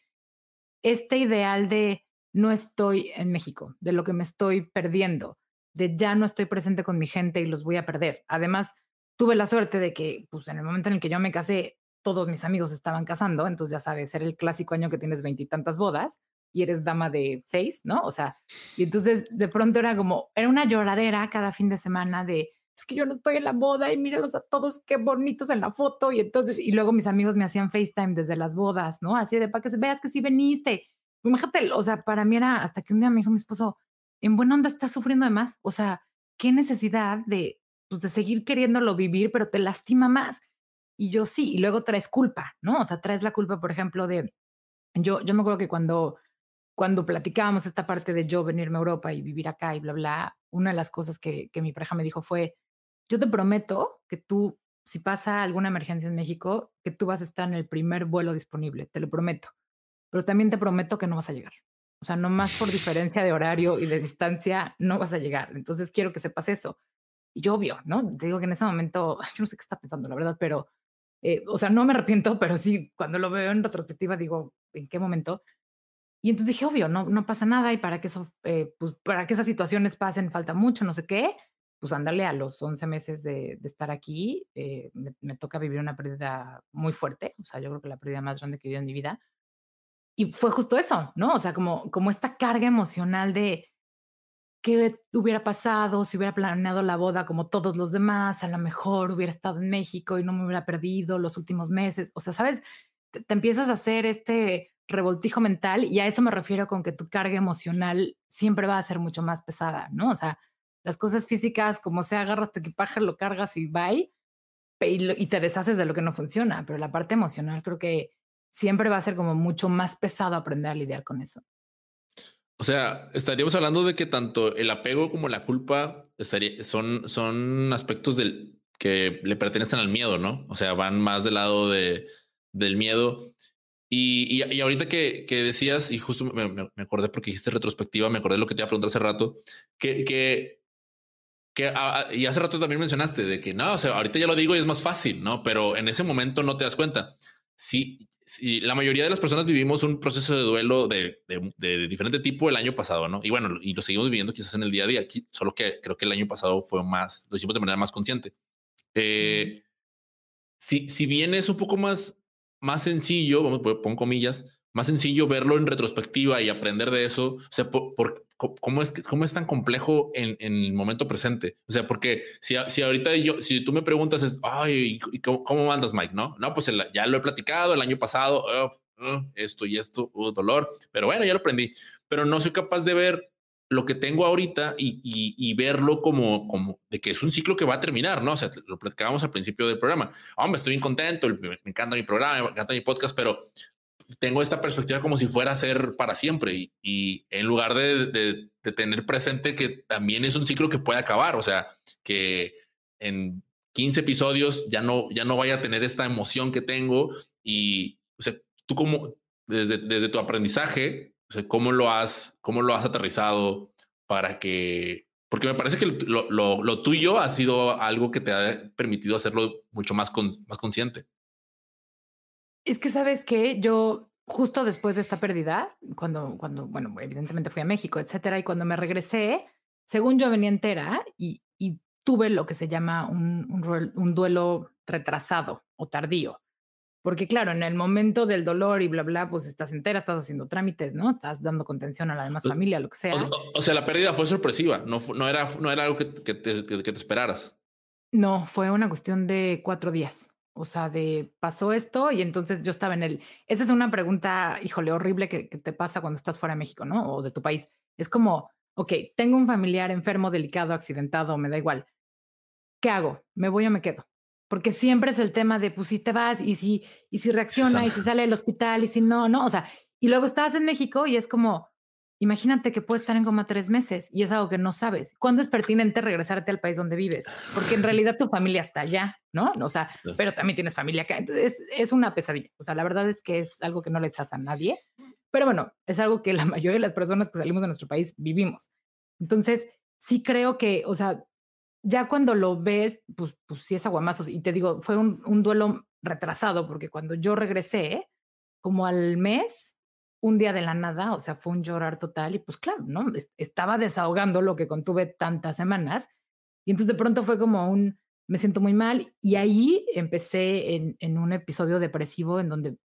este ideal de no estoy en México, de lo que me estoy perdiendo, de ya no estoy presente con mi gente y los voy a perder. Además, tuve la suerte de que, pues en el momento en el que yo me casé, todos mis amigos estaban casando, entonces ya sabes, era el clásico año que tienes veintitantas bodas y eres dama de seis, ¿no? O sea, y entonces de pronto era como, era una lloradera cada fin de semana de, es que yo no estoy en la boda y míralos a todos qué bonitos en la foto y entonces, y luego mis amigos me hacían FaceTime desde las bodas, ¿no? Así de para que veas que sí veniste. Imagínate, o sea, para mí era hasta que un día me dijo mi esposo, en buena onda estás sufriendo de más, o sea, qué necesidad de, pues, de seguir queriéndolo vivir, pero te lastima más. Y yo sí, y luego traes culpa, ¿no? O sea, traes la culpa, por ejemplo, de, yo, yo me acuerdo que cuando cuando platicábamos esta parte de yo venirme a Europa y vivir acá y bla, bla, una de las cosas que, que mi pareja me dijo fue, yo te prometo que tú, si pasa alguna emergencia en México, que tú vas a estar en el primer vuelo disponible, te lo prometo. Pero también te prometo que no vas a llegar. O sea, no más por diferencia de horario y de distancia, no vas a llegar. Entonces quiero que sepas eso. Y yo obvio, ¿no? Te digo que en ese momento, yo no sé qué está pensando, la verdad, pero, eh, o sea, no me arrepiento, pero sí, cuando lo veo en retrospectiva, digo, ¿en qué momento? Y entonces dije, obvio, no, no pasa nada y para que, eso, eh, pues, para que esas situaciones pasen falta mucho, no sé qué, pues ándale a los 11 meses de, estar aquí, eh, me, toca vivir una pérdida muy fuerte, o sea, yo creo que la pérdida más grande que he vivido en mi vida. Y fue justo eso, ¿no? O sea, como, como esta carga emocional de qué hubiera pasado si hubiera planeado la boda como todos los demás, a lo mejor hubiera estado en México y no me hubiera perdido los últimos meses, o sea, ¿sabes? te empiezas a hacer este revoltijo mental y a eso me refiero con que tu carga emocional siempre va a ser mucho más pesada, ¿no? O sea, las cosas físicas, como sea, agarras tu equipaje, lo cargas y bye, y, te deshaces de lo que no funciona, pero la parte emocional creo que siempre va a ser como mucho más pesado aprender a lidiar con eso. O sea, estaríamos hablando de que tanto el apego como la culpa estaría, son, son aspectos del, que le pertenecen al miedo, ¿no? O sea, van más del lado de, del miedo. Y, y, ahorita que, que, decías, y justo me, me, acordé porque dijiste retrospectiva, me acordé lo que te iba a preguntar hace rato, que, que, que y hace rato también mencionaste de que no, o sea, ahorita ya lo digo y es más fácil, ¿no? Pero en ese momento no te das cuenta. Sí, sí la mayoría de las personas vivimos un proceso de duelo de, de, de, diferente tipo el año pasado, ¿no? Y bueno, y lo seguimos viviendo quizás en el día a día, solo que creo que el año pasado fue más, lo hicimos de manera más consciente. Eh, si, si bien es un poco más más sencillo, vamos, pongo comillas, más sencillo verlo en retrospectiva y aprender de eso. O sea, por, ¿cómo, es, ¿cómo es tan complejo en, en, el momento presente? O sea, porque si, si ahorita yo, si tú me preguntas, es, ay, ¿cómo, cómo andas, Mike? No, no, pues ya lo he platicado el año pasado, oh, oh, esto y esto, uh, dolor, pero bueno, ya lo aprendí, pero no soy capaz de ver lo que tengo ahorita y, y, verlo como, como de que es un ciclo que va a terminar, ¿no? O sea, lo platicábamos al principio del programa. Hombre, estoy bien contento, me, encanta mi programa, me encanta mi podcast, pero tengo esta perspectiva como si fuera a ser para siempre y, y en lugar de, de, de, tener presente que también es un ciclo que puede acabar, o sea, que en 15 episodios ya no, ya no vaya a tener esta emoción que tengo Y, o sea, tú como, desde, desde tu aprendizaje, o sea, ¿cómo lo has, cómo lo has aterrizado para que, porque me parece que lo, lo, lo tuyo ha sido algo que te ha permitido hacerlo mucho más, con, más consciente. Es que sabes que yo justo después de esta pérdida, cuando, cuando, bueno, evidentemente fui a México, etcétera, y cuando me regresé, según yo venía entera y, y tuve lo que se llama un, un, un, duelo retrasado o tardío. Porque claro, en el momento del dolor y bla, bla, pues estás entera, estás haciendo trámites, ¿no? Estás dando contención a la demás familia, lo que sea. O, o sea, la pérdida fue sorpresiva, no, no, era, no era algo que, que, te, que te esperaras. No, fue una cuestión de cuatro días. O sea, de pasó esto y entonces yo estaba en el. Esa es una pregunta, híjole, horrible que, que, te pasa cuando estás fuera de México, ¿no? O de tu país. Es como, ok, tengo un familiar enfermo, delicado, accidentado, me da igual. ¿Qué hago? ¿Me voy o me quedo? Porque siempre es el tema de, pues si te vas y si, y si reacciona y si sale del hospital y si no, no. O sea, y luego estás en México y es como, Imagínate que puedes estar en coma tres meses y es algo que no sabes. ¿Cuándo es pertinente regresarte al país donde vives? Porque en realidad tu familia está allá, ¿no? O sea, pero también tienes familia acá. Entonces es, una pesadilla. O sea, la verdad es que es algo que no les hace a nadie. Pero bueno, es algo que la mayoría de las personas que salimos de nuestro país vivimos. Entonces, sí creo que, o sea, ya cuando lo ves, pues, pues sí es aguamazos. Y te digo, fue un, un duelo retrasado porque cuando yo regresé, como al mes, un día de la nada, o sea, fue un llorar total y pues claro, ¿no? Estaba desahogando lo que contuve tantas semanas y entonces de pronto fue como un, me siento muy mal y ahí empecé en, un episodio depresivo en donde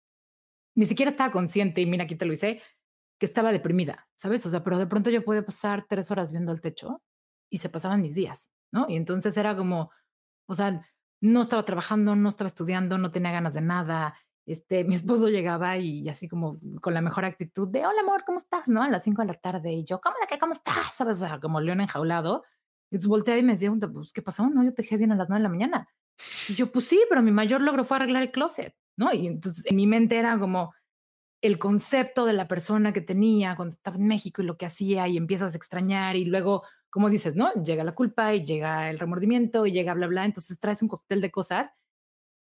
ni siquiera estaba consciente y mira, aquí te lo hice, que estaba deprimida, ¿sabes? O sea, pero de pronto yo pude pasar tres horas viendo el techo y se pasaban mis días, ¿no? Y entonces era como, o sea, no estaba trabajando, no estaba estudiando, no tenía ganas de nada, este, mi esposo llegaba y así como con la mejor actitud de, hola amor, ¿cómo estás? ¿No? A las 5 de la tarde y yo, ¿cómo la que, cómo estás? ¿Sabes? O sea, como león enjaulado. Y entonces volteaba y me decía, pues, ¿qué pasó? No, yo te dejé bien a las 9 de la mañana. Y yo, pues sí, pero mi mayor logro fue arreglar el closet, ¿no? Y entonces en mi mente era como el concepto de la persona que tenía cuando estaba en México y lo que hacía y empiezas a extrañar y luego, como dices, ¿no? Llega la culpa y llega el remordimiento y llega bla, bla. Entonces traes un cóctel de cosas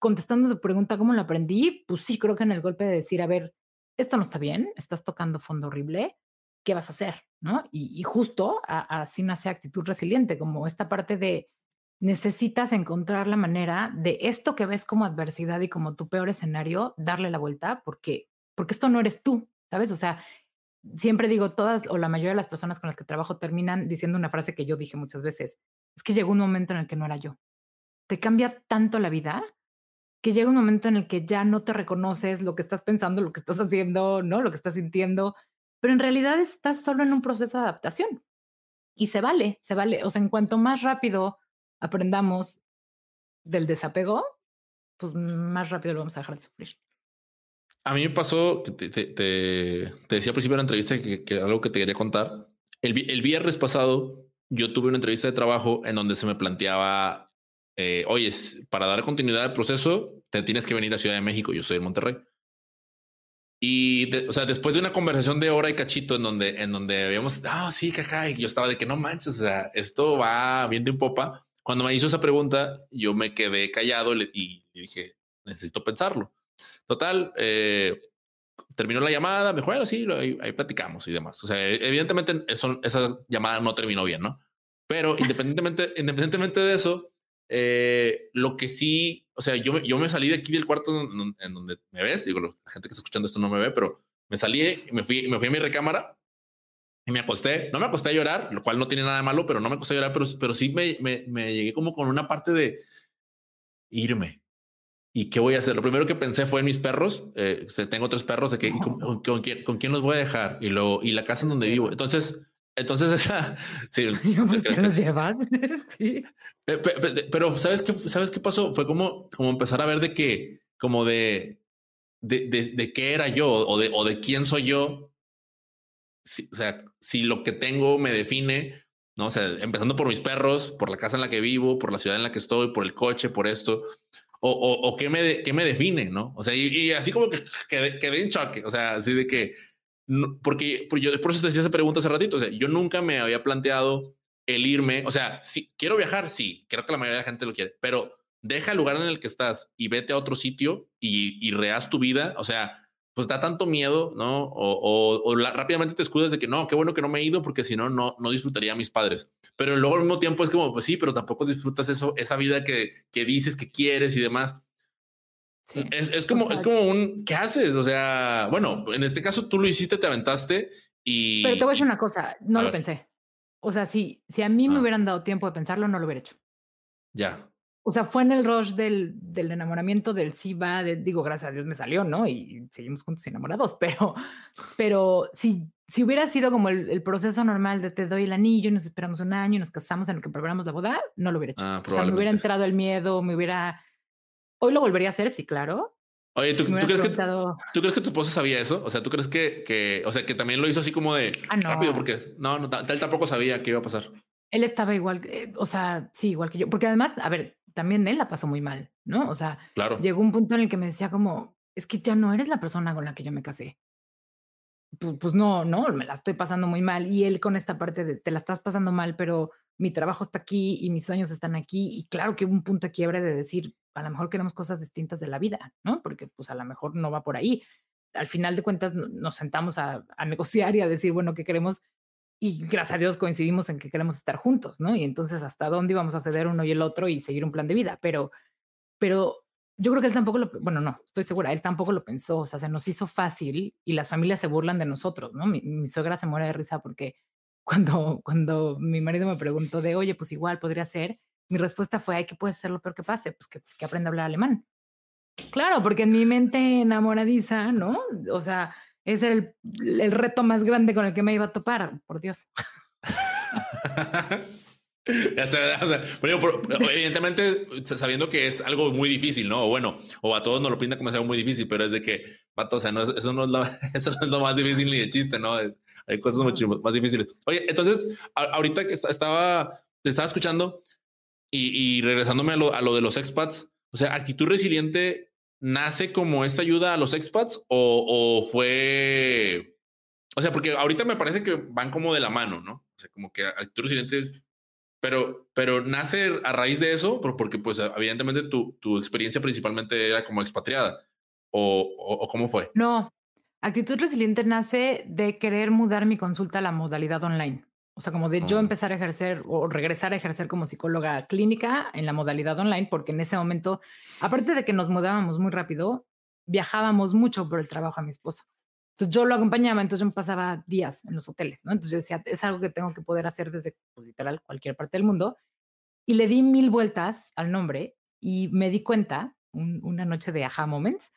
contestando tu pregunta, ¿cómo lo aprendí? Pues sí, creo que en el golpe de decir, a ver, esto no está bien, estás tocando fondo horrible, ¿qué vas a hacer? ¿No? Y, justo así nace actitud resiliente, como esta parte de necesitas encontrar la manera de esto que ves como adversidad y como tu peor escenario, darle la vuelta, porque, porque esto no eres tú, ¿sabes? O sea, siempre digo, todas o la mayoría de las personas con las que trabajo terminan diciendo una frase que yo dije muchas veces, es que llegó un momento en el que no era yo. Te cambia tanto la vida que llega un momento en el que ya no te reconoces lo que estás pensando, lo que estás haciendo, ¿no? Lo que estás sintiendo, pero en realidad estás solo en un proceso de adaptación. Y se vale, se vale. O sea, en cuanto más rápido aprendamos del desapego, pues más rápido lo vamos a dejar de sufrir. A mí me pasó, te, te, te, te decía al principio de la entrevista que, que, algo que te quería contar. El, el viernes pasado yo tuve una entrevista de trabajo en donde se me planteaba eh, oye, para dar continuidad al proceso, te tienes que venir a Ciudad de México. Yo soy de Monterrey. Y, o sea, después de una conversación de hora y cachito en donde, en donde habíamos, ah, oh, sí, caca, y yo estaba de que no manches, o sea, esto va viento en popa. Cuando me hizo esa pregunta, yo me quedé callado y, dije, necesito pensarlo. Total, eh, terminó la llamada, me dijo, bueno, sí, ahí, ahí, platicamos y demás. O sea, evidentemente eso, esa llamada no terminó bien, ¿no? Pero independientemente, independientemente de eso, eh, lo que sí, o sea, yo, yo me salí de aquí del cuarto en, en donde me ves, digo, la gente que está escuchando esto no me ve, pero me salí, me fui, me fui a mi recámara y me acosté. No me acosté a llorar, lo cual no tiene nada de malo, pero no me acosté a llorar, pero, pero sí me, me, me llegué como con una parte de irme. ¿Y qué voy a hacer? Lo primero que pensé fue en mis perros. Eh, tengo tres perros de que con, con, con, quién, con quién los voy a dejar y luego y la casa en donde vivo. Entonces, entonces esa sí, pues, ¿qué nos llevan? sí. Pero, ¿sabes qué, ¿sabes qué pasó? Fue como, como empezar a ver de que, como de, de, de, de qué era yo o de, o de quién soy yo. Si, o sea, si lo que tengo me define, ¿no? O sea, empezando por mis perros, por la casa en la que vivo, por la ciudad en la que estoy, por el coche, por esto, o, o, o qué, me, qué me define, ¿no? O sea, y, y así como que quedé, quedé, en choque, o sea, así de que, no, porque, porque yo por eso te decía esa pregunta hace ratito, o sea, yo nunca me había planteado el irme, o sea, si quiero viajar, sí, creo que la mayoría de la gente lo quiere, pero deja el lugar en el que estás y vete a otro sitio y, y reas tu vida. O sea, pues da tanto miedo, ¿no? O, o, rápidamente te escudas de que no, qué bueno que no me he ido porque si no, no, no disfrutaría a mis padres. Pero luego al mismo tiempo es como, pues sí, pero tampoco disfrutas eso, esa vida que, que dices que quieres y demás. Sí. Es, es, como, es como un, ¿qué haces? O sea, bueno, en este caso tú lo hiciste, te aventaste y... Pero te voy a decir una cosa, no lo pensé. O sea, si, si a mí me ah. hubieran dado tiempo de pensarlo, no lo hubiera hecho. Ya. O sea, fue en el rush del, del enamoramiento del sí va, digo, gracias a Dios me salió, ¿no? Y seguimos juntos enamorados, pero, pero si, si hubiera sido como el, proceso normal de te doy el anillo, nos esperamos un año, y nos casamos en lo que preparamos la boda, no lo hubiera hecho. Ah, o sea, me hubiera entrado el miedo, me hubiera... Hoy lo volvería a hacer, sí, claro. Oye, ¿tú, crees que, ¿tú crees que tu esposa sabía eso? O sea, ¿tú crees que, que, o sea, que también lo hizo así como de ah, no. rápido? Porque no, no, él tampoco sabía qué iba a pasar. Él estaba igual, eh, o sea, sí, igual que yo. Porque además, a ver, también él la pasó muy mal, ¿no? O sea, claro. llegó un punto en el que me decía como, es que ya no eres la persona con la que yo me casé. Pues, pues, no, no, me la estoy pasando muy mal. Y él con esta parte de, te la estás pasando mal, pero mi trabajo está aquí y mis sueños están aquí. Y claro que hubo un punto de quiebre de decir, a lo mejor queremos cosas distintas de la vida, ¿no? Porque pues a lo mejor no va por ahí. Al final de cuentas nos sentamos a, negociar y a decir, bueno, ¿qué queremos? y gracias a Dios coincidimos en que queremos estar juntos, ¿no? Y entonces hasta dónde íbamos a ceder uno y el otro y seguir un plan de vida, pero, pero yo creo que él tampoco lo, bueno, no, estoy segura, él tampoco lo pensó, o sea, se nos hizo fácil y las familias se burlan de nosotros, ¿no? Mi, suegra se muere de risa porque cuando, cuando mi marido me preguntó de, oye, pues igual podría ser, mi respuesta fue, ay, ¿qué puede ser lo peor que pase? Pues que, que aprenda a hablar alemán. Claro, porque en mi mente enamoradiza, ¿no? O sea, ese era el, el, reto más grande con el que me iba a topar, por Dios. o sea, evidentemente, sabiendo que es algo muy difícil, ¿no? O bueno, o a todos nos lo pinta como algo muy difícil, pero es de que, pato, o sea, no es, eso, no es lo, eso no es lo más difícil ni de chiste, ¿no? Hay cosas mucho más difíciles. Oye, entonces, ahorita que estaba, te estaba escuchando y, y regresándome a lo, a lo de los expats, o sea, actitud resiliente nace como esta ayuda a los expats o, fue, o sea, porque ahorita me parece que van como de la mano, ¿no? O sea, como que actores residentes, pero, pero nace a raíz de eso, porque pues evidentemente tu, tu experiencia principalmente era como expatriada, o, o, cómo fue? No, actitud resiliente nace de querer mudar mi consulta a la modalidad online. O sea, como de yo oh. empezar a ejercer o regresar a ejercer como psicóloga clínica en la modalidad online, porque en ese momento, aparte de que nos mudábamos muy rápido, viajábamos mucho por el trabajo a mi esposo. Entonces yo lo acompañaba, entonces yo me pasaba días en los hoteles, ¿no? Entonces yo decía, es algo que tengo que poder hacer desde pues, literal cualquier parte del mundo. Y le di mil vueltas al nombre y me di cuenta, una noche de aha moments,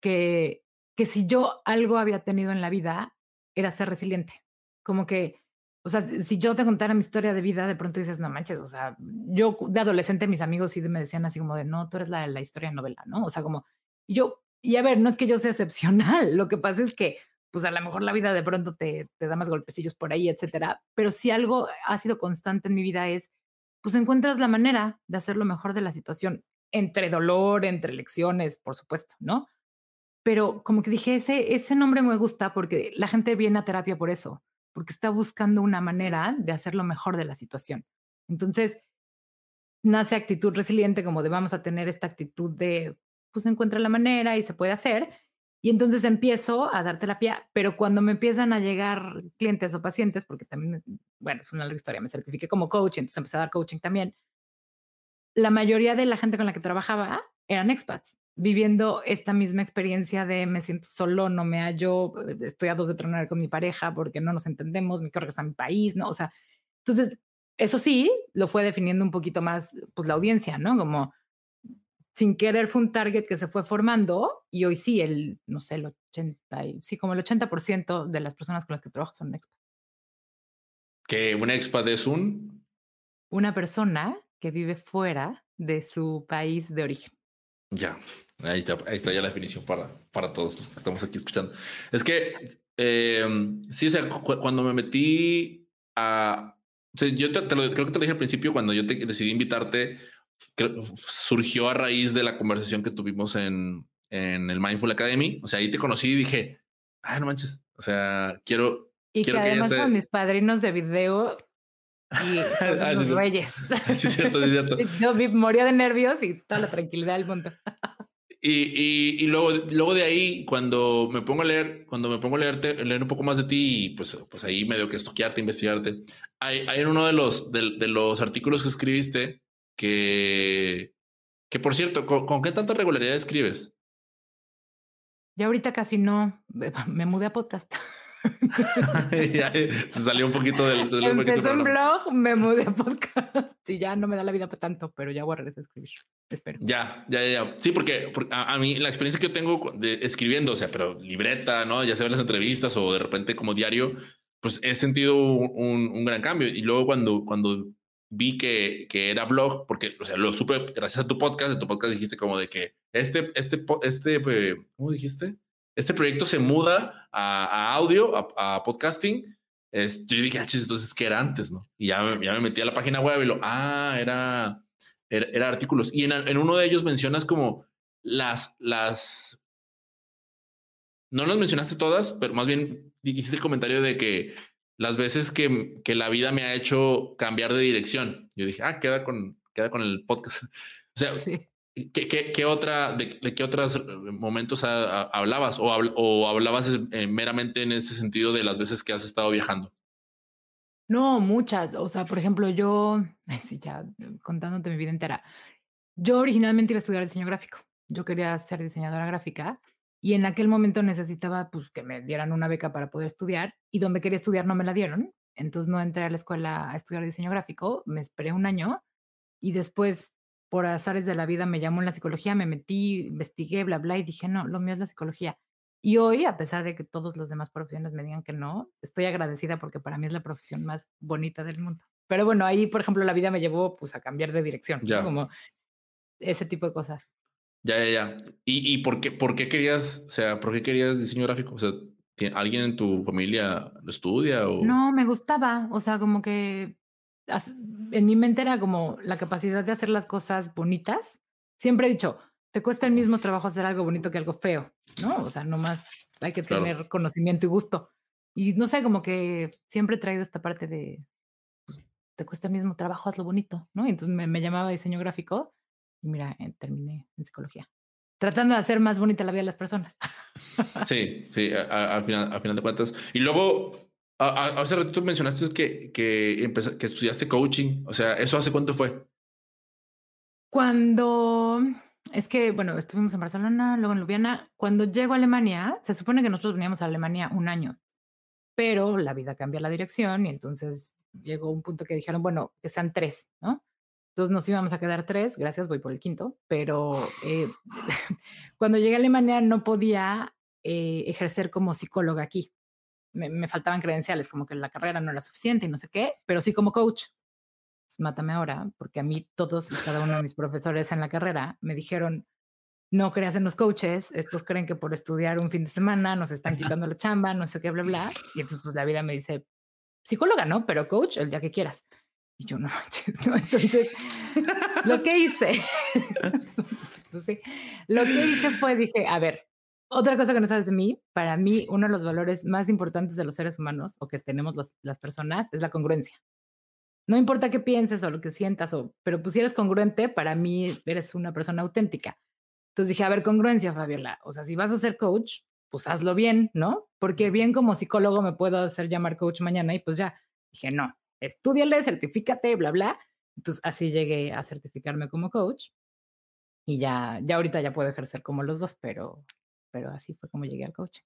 que, que si yo algo había tenido en la vida, era ser resiliente. Como que o sea, si yo te contara mi historia de vida, de pronto dices, no manches, o sea, yo de adolescente mis amigos sí me decían así como de, no, tú eres la, la historia novela, ¿no? O sea, como, yo, y a ver, no es que yo sea excepcional, lo que pasa es que, pues a lo mejor la vida de pronto te, te da más golpecillos por ahí, etcétera, pero si algo ha sido constante en mi vida es, pues encuentras la manera de hacer lo mejor de la situación, entre dolor, entre lecciones, por supuesto, ¿no? Pero como que dije, ese, ese nombre me gusta porque la gente viene a terapia por eso porque está buscando una manera de hacer lo mejor de la situación. Entonces, nace actitud resiliente como de vamos a tener esta actitud de, pues encuentra la manera y se puede hacer. Y entonces empiezo a dar terapia, pero cuando me empiezan a llegar clientes o pacientes, porque también, bueno, es una larga historia, me certifiqué como coach, entonces empecé a dar coaching también. La mayoría de la gente con la que trabajaba eran expats viviendo esta misma experiencia de me siento solo, no me hallo, estoy a dos de tronar con mi pareja porque no nos entendemos, me quiero regresar a mi país, ¿no? O sea, entonces, eso sí, lo fue definiendo un poquito más, pues la audiencia, ¿no? Como sin querer fue un target que se fue formando y hoy sí, el, no sé, el 80, sí, como el 80% de las personas con las que trabajo son expats. ¿Que un expat es un? Una persona que vive fuera de su país de origen. Ya, ahí está, ahí está ya la definición para, para todos los que estamos aquí escuchando. Es que, em, sí, o sea, cuando me metí a... yo te, lo, creo que te lo dije al principio, cuando yo te, decidí invitarte, surgió a raíz de la conversación que tuvimos en, en el Mindful Academy. O sea, ahí te conocí y dije, ah, no manches, o sea, quiero... Y quiero que además con mis padrinos de video y Ah, los sí, reyes. Sí, cierto, sí, cierto. Yo moría de nervios y toda la tranquilidad del mundo. Y, y, luego, luego de ahí, cuando me pongo a leer, cuando me pongo a leerte, leer un poco más de ti, y pues, pues ahí medio que estoquearte, investigarte. Hay, hay uno de los, de, de los artículos que escribiste que, que por cierto, ¿con, con qué tanta regularidad escribes? Ya ahorita casi no. Me mudé a podcast. Ya, se salió un poquito del. se salió un poquito Empecé un blog, me mudé a podcast. Y ya no me da la vida para tanto, pero ya voy a regresar a escribir. Espero. Ya, ya, ya. Sí, porque, porque a, a mí la experiencia que yo tengo de escribiendo, o sea, pero libreta, ¿no? Ya sea en las entrevistas o de repente como diario, pues he sentido un, un- gran cambio. Y luego cuando, cuando vi que, que era blog, porque, o sea, lo supe gracias a tu podcast, en tu podcast dijiste como de que este, este, este, eh, ¿cómo dijiste? Este proyecto se muda a, a audio, a, a podcasting. Este, yo dije, ah, chis, entonces, ¿qué era antes? ¿no? Y ya, ya me metí a la página web y lo, ah, era, era, era artículos. Y en, en uno de ellos mencionas como las, las, no las mencionaste todas, pero más bien hiciste el comentario de que las veces que, que la vida me ha hecho cambiar de dirección. Yo dije, ah, queda con, queda con el podcast. O sea, Sí. ¿Qué, qué, qué otra, de, de qué otros momentos ha- ha- hablabas? ¿O, habl- o hablabas eh, meramente en ese sentido de las veces que has estado viajando? No, muchas. O sea, por ejemplo, yo, ay, sí, ya eh, contándote mi vida entera. Yo originalmente iba a estudiar diseño gráfico. Yo quería ser diseñadora gráfica y en aquel momento necesitaba pues que me dieran una beca para poder estudiar y donde quería estudiar no me la dieron. Entonces no entré a la escuela a estudiar diseño gráfico, me esperé un año y después por azares de la vida me llamó en la psicología, me metí, investigué, bla, bla y dije, no, lo mío es la psicología. Y hoy, a pesar de que todos los demás profesiones me digan que no, estoy agradecida porque para mí es la profesión más bonita del mundo. Pero bueno, ahí, por ejemplo, la vida me llevó pues a cambiar de dirección, ¿no? Ya. como ese tipo de cosas. Ya, ya, ya. ¿Y, y por, qué, por qué querías, o sea, por qué querías diseño gráfico? O sea, ¿tie- ¿alguien en tu familia lo estudia o...? No, me gustaba, o sea, como que en mi mente era como la capacidad de hacer las cosas bonitas. Siempre he dicho, te cuesta el mismo trabajo hacer algo bonito que algo feo, ¿no? O sea, nomás hay que Claro. tener conocimiento y gusto. Y no sé, como que siempre he traído esta parte de, pues, te cuesta el mismo trabajo, hazlo bonito, ¿no? Y entonces me, me llamaba diseño gráfico y mira, eh, terminé en psicología, tratando de hacer más bonita la vida de las personas. Sí, sí, al final, al final de cuentas. Y luego, a- a- hace rato tú mencionaste que, que, empeza- que estudiaste coaching. O sea, ¿eso hace cuánto fue? Cuando es que, bueno, estuvimos en Barcelona, luego en Ljubljana. Cuando llego a Alemania, se supone que nosotros veníamos a Alemania un año, pero la vida cambia la dirección y entonces llegó un punto que dijeron, bueno, que sean tres, ¿no? Entonces nos íbamos a quedar tres, gracias, voy por el quinto, pero eh, cuando llegué a Alemania no podía eh, ejercer como psicóloga aquí. Me, me faltaban credenciales, como que la carrera no era suficiente y no sé qué, pero sí como coach pues, mátame ahora, porque a mí todos y cada uno de mis profesores en la carrera me dijeron, no creas en los coaches, estos creen que por estudiar un fin de semana nos están quitando la chamba, no sé qué, bla, bla. Y entonces pues la vida me dice, psicóloga, ¿no? Pero coach, el día que quieras. Y yo, no ¿no? Entonces, lo que hice, sí, lo que hice fue, dije, a ver, otra cosa que no sabes de mí, para mí uno de los valores más importantes de los seres humanos o que tenemos los- las personas es la congruencia. No importa qué pienses o lo que sientas, o, pero pues si eres congruente, para mí eres una persona auténtica. Entonces dije, a ver, congruencia, Fabiola. O sea, si vas a ser coach, pues hazlo bien, ¿no? Porque bien como psicólogo me puedo hacer llamar coach mañana y pues ya. Dije, no, estudiale, certifícate, bla, bla. Entonces así llegué a certificarme como coach y ya, ya ahorita ya puedo ejercer como los dos, pero, pero así fue como llegué al coaching.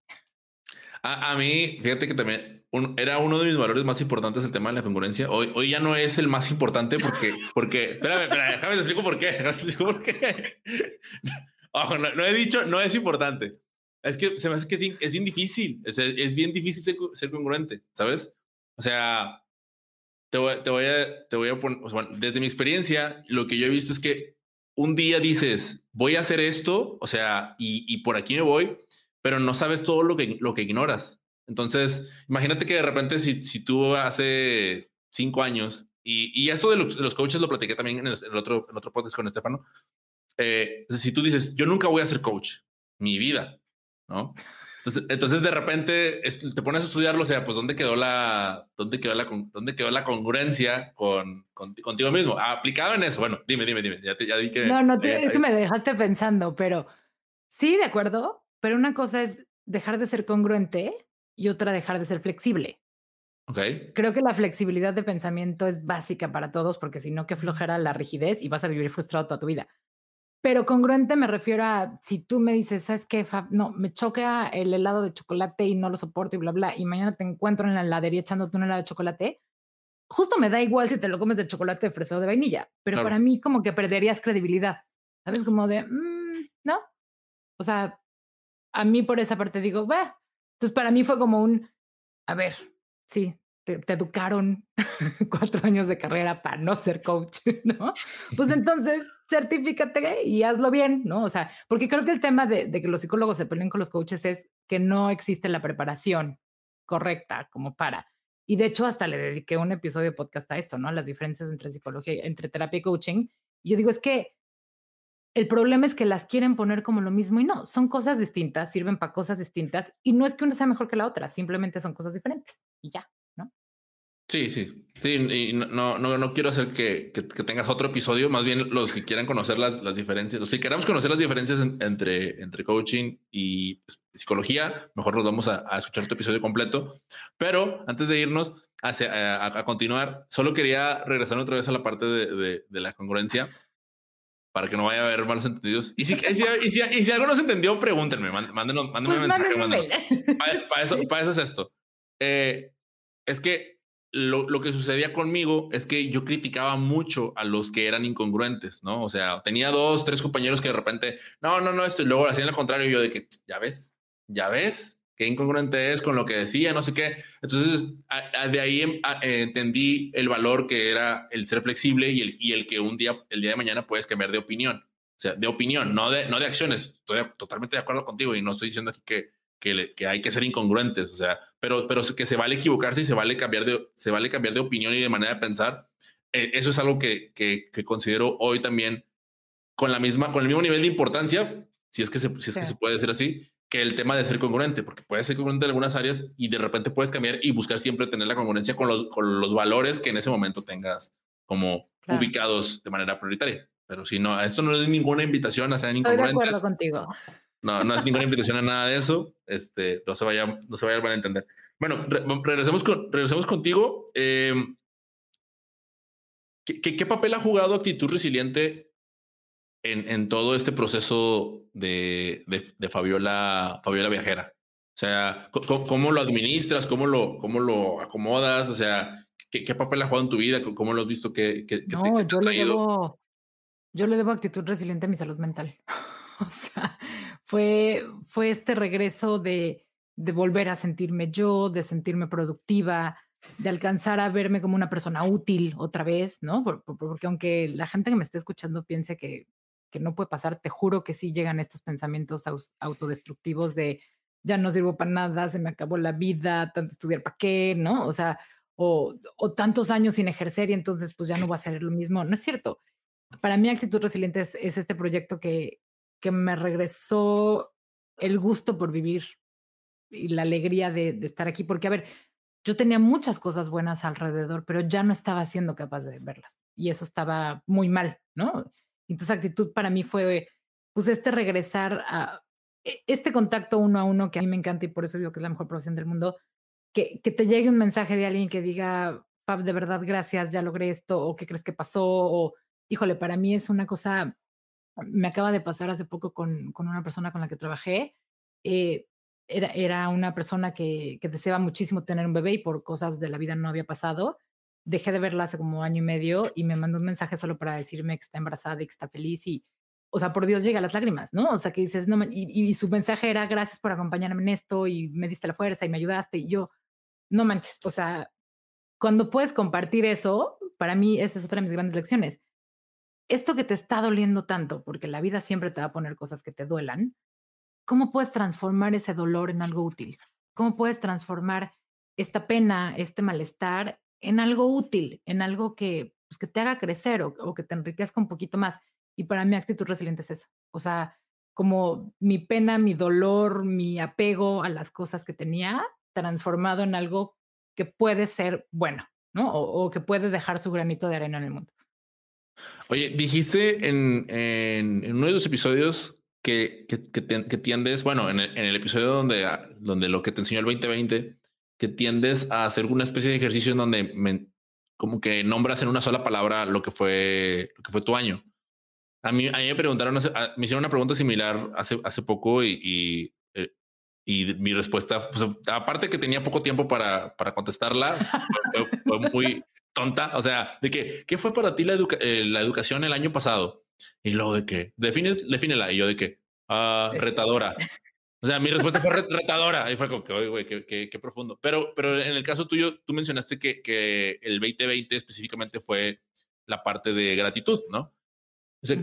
A, a mí, fíjate que también un- era uno de mis valores más importantes el tema de la congruencia. Hoy, hoy ya no es el más importante porque, porque, espérame, espérame, déjame te explico por qué. explico por qué. Ojo, no, no he dicho, no es importante. Es que se me hace que es, es bien difícil. Es, es bien difícil ser, ser congruente, ¿sabes? O sea, te voy, te voy a, te voy a poner, o sea, bueno, desde mi experiencia, lo que yo he visto es que un día dices, voy a hacer esto, o sea, y, por aquí me voy, pero no sabes todo lo que, lo que ignoras. Entonces, imagínate que de repente si, si tú hace cinco años, y, y esto de los, de coaches lo platiqué también en el, otro, otro podcast con Estefano, eh, si tú dices, yo nunca voy a ser coach, mi vida, ¿no? Entonces, entonces de repente te pones a estudiarlo, o sea, pues dónde quedó la, dónde quedó la, dónde quedó la congruencia con, contigo mismo, aplicado en eso. Bueno, dime, dime, dime. Ya, te, ya vi que. No, no, es que me dejaste pensando, pero sí, de acuerdo. Pero una cosa es dejar de ser congruente y otra dejar de ser flexible. Okay. Creo que la flexibilidad de pensamiento es básica para todos, porque si no, que flojera la rigidez y vas a vivir frustrado toda tu vida. Pero congruente me refiero a si tú me dices, ¿sabes qué? No, me choca el helado de chocolate y no lo soporto y bla, bla, y mañana te encuentro en la heladería echándote un helado de chocolate, justo me da igual si te lo comes de chocolate, de fresa o de vainilla, pero para mí como que perderías credibilidad, ¿sabes? Como de, mm, ¿no? O sea, a mí por esa parte digo, va. Entonces para mí fue como un, a ver, sí, te, educaron cuatro años de carrera para no ser coach, ¿no? Pues entonces certifícate y hazlo bien, ¿no? O sea, porque creo que el tema de, que los psicólogos se peleen con los coaches es que no existe la preparación correcta como para. Y de hecho, hasta le dediqué un episodio de podcast a esto, ¿no? Las diferencias entre psicología, entre terapia y coaching. Yo digo, es que el problema es que las quieren poner como lo mismo y no, son cosas distintas, sirven para cosas distintas y no es que una sea mejor que la otra, simplemente son cosas diferentes y ya. Sí, sí, sí, y no, no, no quiero hacer que, que, tengas otro episodio, más bien los que quieran conocer las, las diferencias, si queremos conocer las diferencias entre, entre coaching y pues, psicología, mejor nos vamos a, escuchar tu episodio completo. Pero antes de irnos hacia, a, continuar, solo quería regresar otra vez a la parte de, de, la congruencia para que no vaya a haber malos entendidos. Y si, y si, y si, y si algo no se entendió, pregúntenme, mándenme, mándenme un mensaje. Para, eso, para eso es esto. Eh, es que lo, lo, que sucedía conmigo es que yo criticaba mucho a los que eran incongruentes, ¿no? O sea, tenía dos, tres compañeros que de repente, no, no, no, esto, y luego hacían lo contrario, yo de que, ya ves, ya ves, qué incongruente es con lo que decía, no sé qué. Entonces, de ahí em, entendí el valor que era el ser flexible y el, y el que un día, el día de mañana puedes cambiar de opinión. O sea, de opinión, no de, no de acciones. Estoy totalmente de acuerdo contigo y no estoy diciendo aquí que, que, hay que ser incongruentes, o sea, pero, pero que se vale equivocarse y se vale cambiar de, se vale cambiar de opinión y de manera de pensar. Eh, eso es algo que, que, considero hoy también con, la misma, con el mismo nivel de importancia, si es, que se, si es que se puede decir así, que el tema de ser congruente, porque puedes ser congruente en algunas áreas y de repente puedes cambiar y buscar siempre tener la congruencia con los, con los valores que en ese momento tengas como ubicados de manera prioritaria. Pero si no, esto no es ninguna invitación a ser incongruentes. Estoy de acuerdo contigo. No, no es ninguna invitación a nada de eso. Este, no se vaya, no se vaya a entender. Bueno, regresemos, con, regresemos contigo. Em, ¿qué, papel ha jugado Actitud Resiliente en, en todo este proceso de, de, Fabiola, Fabiola Viajera? O sea, ¿cómo, lo administras? ¿Cómo lo, cómo lo acomodas? O sea, ¿qué, papel ha jugado en tu vida? ¿Cómo lo has visto que, que, no, yo Le debo, yo le debo actitud resiliente a mi salud mental. o sea, fue, fue este regreso de, de volver a sentirme yo, de sentirme productiva, de alcanzar a verme como una persona útil otra vez, ¿no? porque aunque la gente que me esté escuchando piense que, que no puede pasar, te juro que sí llegan estos pensamientos autodestructivos de ya no sirvo para nada, se me acabó la vida, tanto estudiar para qué, ¿no? O sea, o, tantos años sin ejercer y entonces pues ya no va a ser lo mismo. No es cierto. Para mí Actitud Resiliente es este proyecto que, que me regresó el gusto por vivir y la alegría de, estar aquí, porque a ver, yo tenía muchas cosas buenas alrededor, pero ya no estaba siendo capaz de verlas y eso estaba muy mal, ¿no? Entonces actitud para mí fue, pues este regresar a e, este contacto uno a uno que a mí me encanta y por eso digo que es la mejor profesión del mundo, que, que te llegue un mensaje de alguien que diga, Pab, de verdad, gracias, ya logré esto, o qué crees que pasó, o híjole, para mí es una cosa me acaba de pasar hace poco con, con una persona con la que trabajé. Eh, era, era, una persona que, deseaba muchísimo tener un bebé y por cosas de la vida no había pasado. Dejé de verla hace como año y medio y me mandó un mensaje solo para decirme que está embarazada y que está feliz y, o sea, por Dios llega a las lágrimas, ¿no? O sea, que dices, no, y, y, su mensaje era gracias por acompañarme en esto y me diste la fuerza y me ayudaste y yo, no manches, o sea, cuando puedes compartir eso, para mí esa es otra de mis grandes lecciones esto que te está doliendo tanto, porque la vida siempre te va a poner cosas que te duelan, ¿cómo puedes transformar ese dolor en algo útil? ¿Cómo puedes transformar esta pena, este malestar en algo útil, en algo que, pues, que te haga crecer o, que te enriquezca un poquito más? Y para mí actitud resiliente es eso. O sea, como mi pena, mi dolor, mi apego a las cosas que tenía, transformado en algo que puede ser bueno, ¿no? O, que puede dejar su granito de arena en el mundo. Oye, dijiste en, en, uno de los episodios que, que, tiendes, bueno, en el, episodio donde, donde lo que te enseñó el 2020, que tiendes a hacer una especie de ejercicio en donde como que nombras en una sola palabra lo que fue, lo que fue tu año. A mí, a mí me preguntaron, me hicieron una pregunta similar hace, hace poco y, y, eh, y mi respuesta, pues, aparte que tenía poco tiempo para, para contestarla, fue, muy tonta. O sea, de que, ¿qué fue para ti la, eh, la educación el año pasado? Y luego de que, define, defínela. Y yo de que, uh, retadora. O sea, mi respuesta fue retadora. Y fue como que, oye, güey, qué, qué, qué, profundo. Pero, pero en el caso tuyo, tú mencionaste que, que el 2020 específicamente fue la parte de gratitud, ¿no? O sea,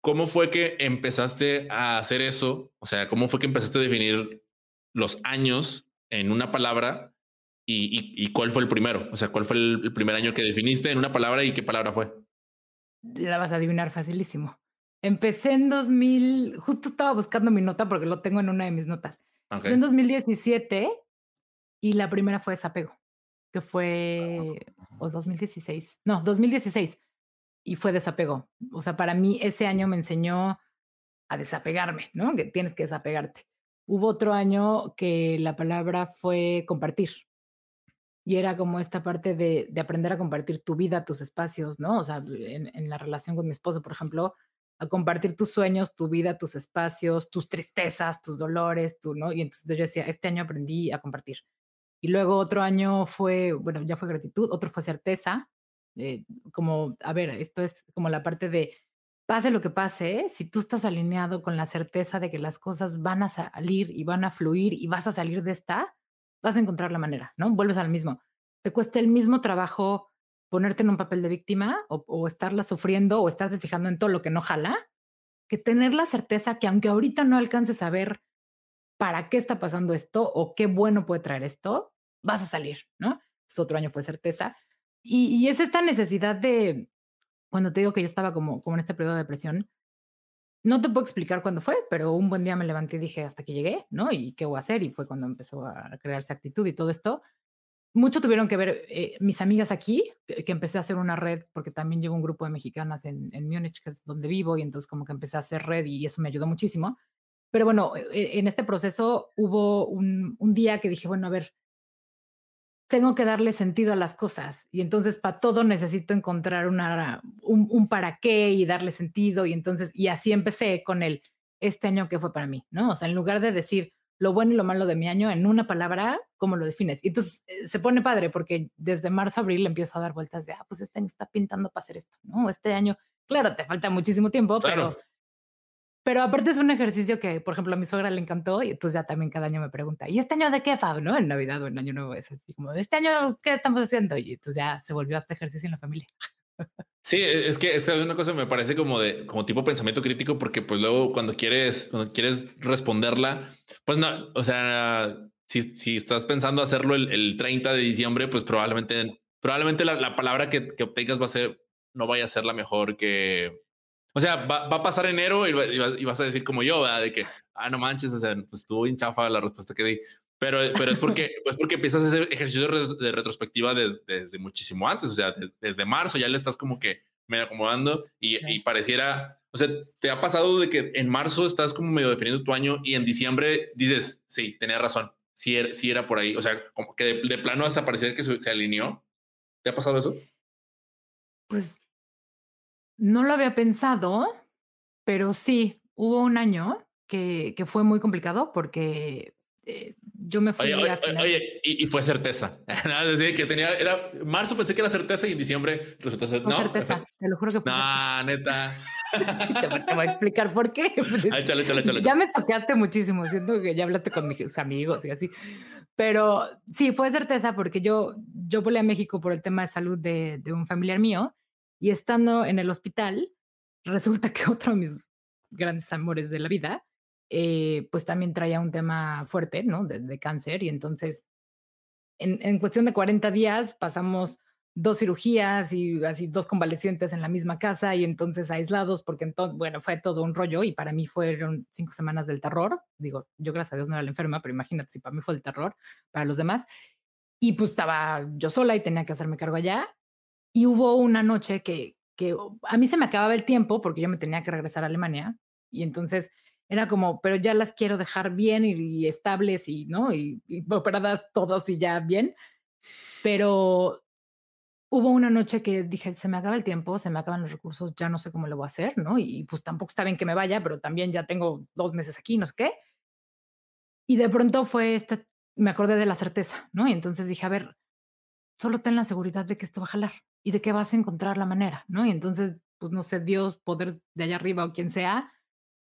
¿cómo fue que empezaste a hacer eso? O sea, ¿cómo fue que empezaste a definir los años en una palabra y, y, cuál fue el primero? O sea, ¿cuál fue el, primer año que definiste en una palabra y qué palabra fue? La vas a adivinar facilísimo. Empecé en 2000, justo estaba buscando mi nota porque lo tengo en una de mis notas. Empecé en 2017 y la primera fue desapego, que fue, o 2016, no, 2016 y fue desapego. O sea, para mí ese año me enseñó a desapegarme, ¿no? Que tienes que desapegarte. Hubo otro año que la palabra fue compartir. Y era como esta parte de, de aprender a compartir tu vida, tus espacios, ¿no? O sea, en, la relación con mi esposo, por ejemplo, a compartir tus sueños, tu vida, tus espacios, tus tristezas, tus dolores, tú, ¿no? Y entonces yo decía, este año aprendí a compartir. Y luego otro año fue, bueno, ya fue gratitud, otro fue certeza, eh, como, a ver, esto es como la parte de, pase lo que pase, si tú estás alineado con la certeza de que las cosas van a salir y van a fluir y vas a salir de esta, vas a encontrar la manera, ¿no? Vuelves al mismo. Te cuesta el mismo trabajo ponerte en un papel de víctima o, estarla sufriendo o estarte fijando en todo lo que no jala, que tener la certeza que aunque ahorita no alcances a ver para qué está pasando esto o qué bueno puede traer esto, vas a salir, ¿no? Es otro año fue certeza. Y, es esta necesidad de, cuando te digo que yo estaba como, como en este periodo de depresión, no te puedo explicar cuándo fue, pero un buen día me levanté y dije hasta que llegué, ¿no? ¿Y qué voy a hacer? Y fue cuando empezó a crearse actitud y todo esto. Mucho tuvieron que ver eh, mis amigas aquí, que, empecé a hacer una red, porque también llevo un grupo de mexicanas en, en Múnich, que es donde vivo, y entonces como que empecé a hacer red y eso me ayudó muchísimo. Pero bueno, e, e, en este proceso hubo un, un día que dije, bueno, a ver, tengo que darle sentido a las cosas y entonces para todo necesito encontrar una, un, para qué y darle sentido y entonces, y así empecé con el, este año que fue para mí, ¿no? O sea, en lugar de decir lo bueno y lo malo de mi año en una palabra, ¿cómo lo defines? Y entonces eh, se pone padre porque desde marzo a abril empiezo a dar vueltas de, ah, pues este año está pintando para hacer esto, ¿no? Este año, claro, te falta muchísimo tiempo, pero pero aparte es un ejercicio que, por ejemplo, a mi suegra le encantó y entonces ya también cada año me pregunta, ¿y este año de qué, Fab? ¿No? En Navidad o en Año Nuevo es así como, ¿este año qué estamos haciendo? Y entonces ya se volvió este ejercicio en la familia. Sí, e, es que es una cosa me parece como de como tipo pensamiento crítico porque pues luego cuando quieres cuando quieres responderla, pues no, o sea, si, si estás pensando hacerlo el, el 30 de diciembre, pues probablemente probablemente la, la palabra que, que obtengas va a ser no vaya a ser la mejor que o sea, va, a pasar enero y, vas a decir como yo, ¿verdad? De que, ah, no manches, o sea, pues estuvo bien chafa la respuesta que di. Pero, pero es porque, pues porque empiezas a hacer ejercicio de, retrospectiva desde, muchísimo antes, o sea, desde marzo ya le estás como que medio acomodando y, pareciera, o sea, ¿te ha pasado de que en marzo estás como medio definiendo tu año y en diciembre dices, sí, tenía razón, sí era, sí era por ahí, o sea, como que de, plano hasta parecer que se, se alineó? ¿Te ha pasado eso? Pues no lo había pensado, pero sí, hubo un año que, que fue muy complicado porque eh, yo me fui oye, a oye, y, fue certeza. Decir que tenía, era marzo pensé que era certeza y en diciembre resultó ser, no. certeza, te lo juro que fue. No, neta. sí, te, voy a explicar por qué. échale, échale, échale. Ya me toqueaste muchísimo, siento que ya hablaste con mis amigos y así. Pero sí, fue certeza porque yo, yo volé a México por el tema de salud de, de un familiar mío y estando en el hospital, resulta que otro de mis grandes amores de la vida, eh, pues también traía un tema fuerte, ¿no? De, cáncer. Y entonces, en, en, cuestión de 40 días, pasamos dos cirugías y así dos convalecientes en la misma casa y entonces aislados, porque entonces, bueno, fue todo un rollo y para mí fueron cinco semanas del terror. Digo, yo gracias a Dios no era la enferma, pero imagínate si para mí fue el terror, para los demás. Y pues estaba yo sola y tenía que hacerme cargo allá. Y hubo una noche que, que a mí se me acababa el tiempo porque yo me tenía que regresar a Alemania y entonces era como, pero ya las quiero dejar bien y, estables y, ¿no? Y, y, operadas todos y ya bien. Pero hubo una noche que dije, se me acaba el tiempo, se me acaban los recursos, ya no sé cómo lo voy a hacer, ¿no? Y pues tampoco está bien que me vaya, pero también ya tengo dos meses aquí, no sé qué. Y de pronto fue este, me acordé de la certeza, ¿no? Y entonces dije, a ver, solo ten la seguridad de que esto va a jalar y de que vas a encontrar la manera, ¿no? Y entonces, pues no sé, Dios, poder de allá arriba o quien sea,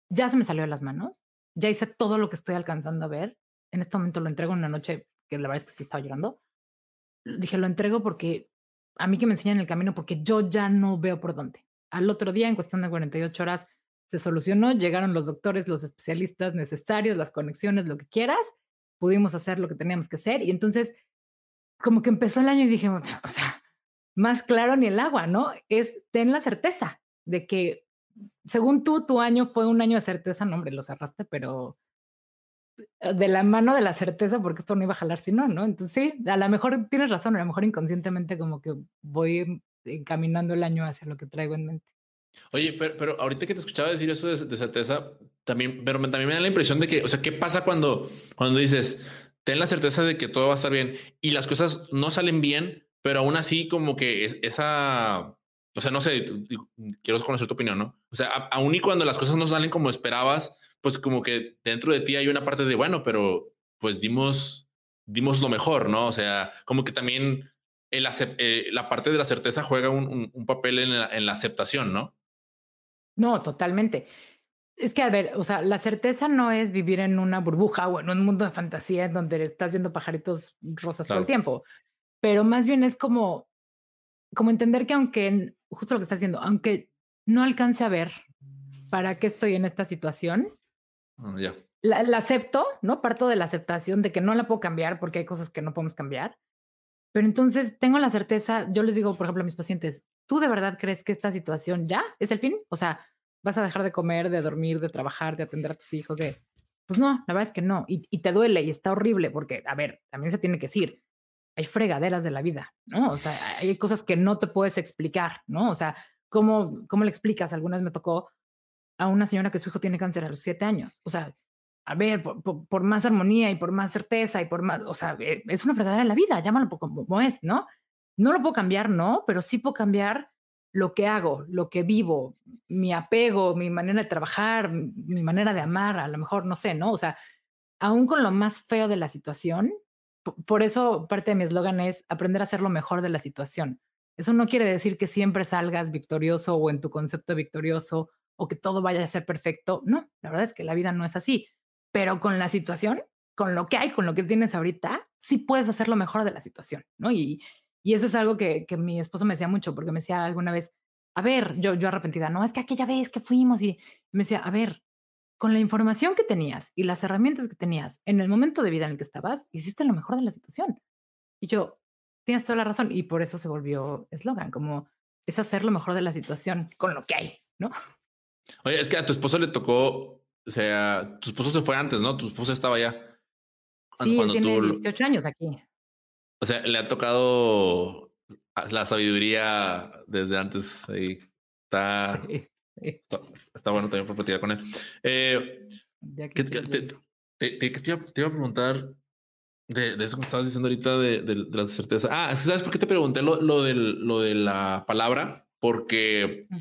ya se me salió de las manos, ya hice todo lo que estoy alcanzando a ver. En este momento lo entrego en una noche que la verdad es que sí estaba llorando. Dije, lo entrego porque a mí que me enseñan el camino, porque yo ya no veo por dónde. Al otro día, en cuestión de 48 horas, se solucionó, llegaron los doctores, los especialistas necesarios, las conexiones, lo que quieras, pudimos hacer lo que teníamos que hacer y entonces como que empezó el año y dije, o sea, más claro ni el agua, ¿no? Es ten la certeza de que según tú, tu año fue un año de certeza, no, hombre, lo cerraste, pero eh, de la mano de la certeza, porque esto no iba a jalar si no, ¿no? Entonces sí, a lo mejor tienes razón, a lo mejor inconscientemente como que voy encaminando el año hacia lo que traigo en mente. Oye, pero, ahorita que te escuchaba decir eso de, certeza, también, pero también me da la impresión de que, o sea, ¿qué pasa cuando, cuando dices, ten la certeza de que todo va a estar bien y las cosas no salen bien, pero aún así como que es, esa o sea, no sé, quiero conocer tu opinión, ¿no? O sea, aún y cuando las cosas no salen como esperabas, pues como que dentro de ti hay una parte de, bueno, pero pues dimos, dimos lo mejor, ¿no? O sea, como que también el eh, la parte de la certeza juega un, un, papel en la, en la aceptación, ¿no? No, totalmente. Es que, a ver, o sea, la certeza no es vivir en una burbuja o en un mundo de fantasía en donde estás viendo pajaritos rosas todo el tiempo, pero más bien es como, como entender que aunque justo lo que está haciendo, aunque no alcance a ver para qué estoy en esta situación, ah, ya. la, acepto, ¿no? Parto de la aceptación de que no la puedo cambiar porque hay cosas que no podemos cambiar. Pero entonces tengo la certeza, yo les digo, por ejemplo, a mis pacientes, ¿tú de verdad crees que esta situación ya es el fin? O sea, vas a dejar de comer, de dormir, de trabajar, de atender a tus hijos, de... Pues no, la verdad es que no. Y, y te duele y está horrible porque, a ver, también se tiene que decir, hay fregaderas de la vida, ¿no? O sea, hay cosas que no te puedes explicar, ¿no? O sea, ¿cómo, cómo le explicas? Algunas me tocó a una señora que su hijo tiene cáncer a los siete años. O sea, a ver, por, más armonía y por más certeza y por más, o sea, eh, es una fregadera de la vida, llámalo como es, ¿no? No lo puedo cambiar, no, pero sí puedo cambiar lo que hago, lo que vivo, mi apego, mi manera de trabajar, mi manera de amar, a lo mejor, no sé, ¿no? O sea, aún con lo más feo de la situación, por eso parte de mi eslogan es aprender a hacer lo mejor de la situación. Eso no quiere decir que siempre salgas victorioso o en tu concepto victorioso o que todo vaya a ser perfecto. No, la verdad es que la vida no es así. Pero con la situación, con lo que hay, con lo que tienes ahorita, sí puedes hacer lo mejor de la situación, ¿no? Y, eso es algo que, que, mi esposo me decía mucho, porque me decía alguna vez, a ver, yo, yo arrepentida, no, es que aquella vez que fuimos y me decía, a ver, con la información que tenías y las herramientas que tenías en el momento de vida en el que estabas, hiciste lo mejor de la situación. Y yo, tienes toda la razón. Y por eso se volvió eslogan, como es hacer lo mejor de la situación con lo que hay, ¿no? Oye, es que a tu esposo le tocó, o sea, tu esposo se fue antes, ¿no? Tu esposo estaba ya. Sí, él tiene 18 años aquí. O sea, le ha tocado la sabiduría desde antes ahí. Está, Está, bueno también para platicar con él. Eh, ¿qué, te, iba, a preguntar de, eso que estabas diciendo ahorita de, de, de la certeza. Ah, ¿sabes por qué te pregunté lo, lo, del, lo de la palabra? Porque mm.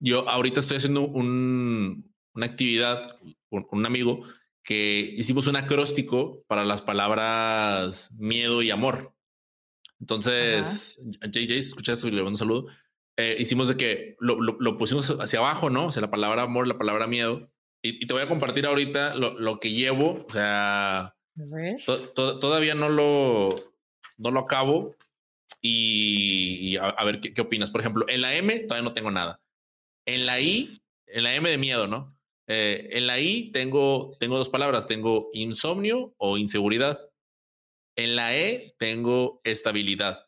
yo ahorita estoy haciendo un, una actividad con, un amigo que hicimos un acróstico para las palabras miedo y amor. Entonces, JJ, escucha esto y le mando un saludo. Eh, hicimos de que lo, lo, pusimos hacia abajo, ¿no? O sea, la palabra amor, la palabra miedo. Y, te voy a compartir ahorita lo, lo que llevo. O sea, todavía no lo, no lo acabo. Y, a, ver ¿qué, qué, opinas. Por ejemplo, en la M todavía no tengo nada. En la I, en la M de miedo, ¿no? Eh, en la I tengo, tengo dos palabras. Tengo insomnio o inseguridad. En la E tengo estabilidad.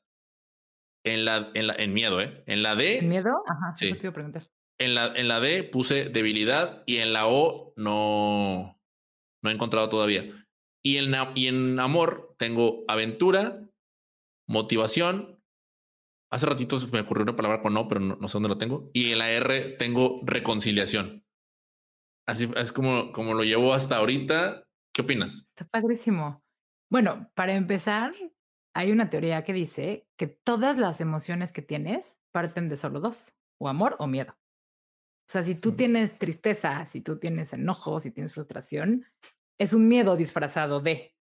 En la, en la, en miedo, ¿eh? En la D. ¿En miedo? Ajá, Sí. eso te iba a preguntar. En la, en la D puse debilidad y en la O no, no he encontrado todavía. Y en, y en amor tengo aventura, motivación. Hace ratito me ocurrió una palabra con no, pero no, no sé dónde la tengo. Y en la R tengo reconciliación. Así es como, como lo llevo hasta ahorita. ¿Qué opinas? Está padrísimo. Bueno, para empezar, hay una teoría que dice que todas las emociones que tienes parten de solo dos, o amor o miedo. O sea, si tú Mm. tienes tristeza, si tú tienes enojo, si tienes frustración, es un miedo disfrazado de,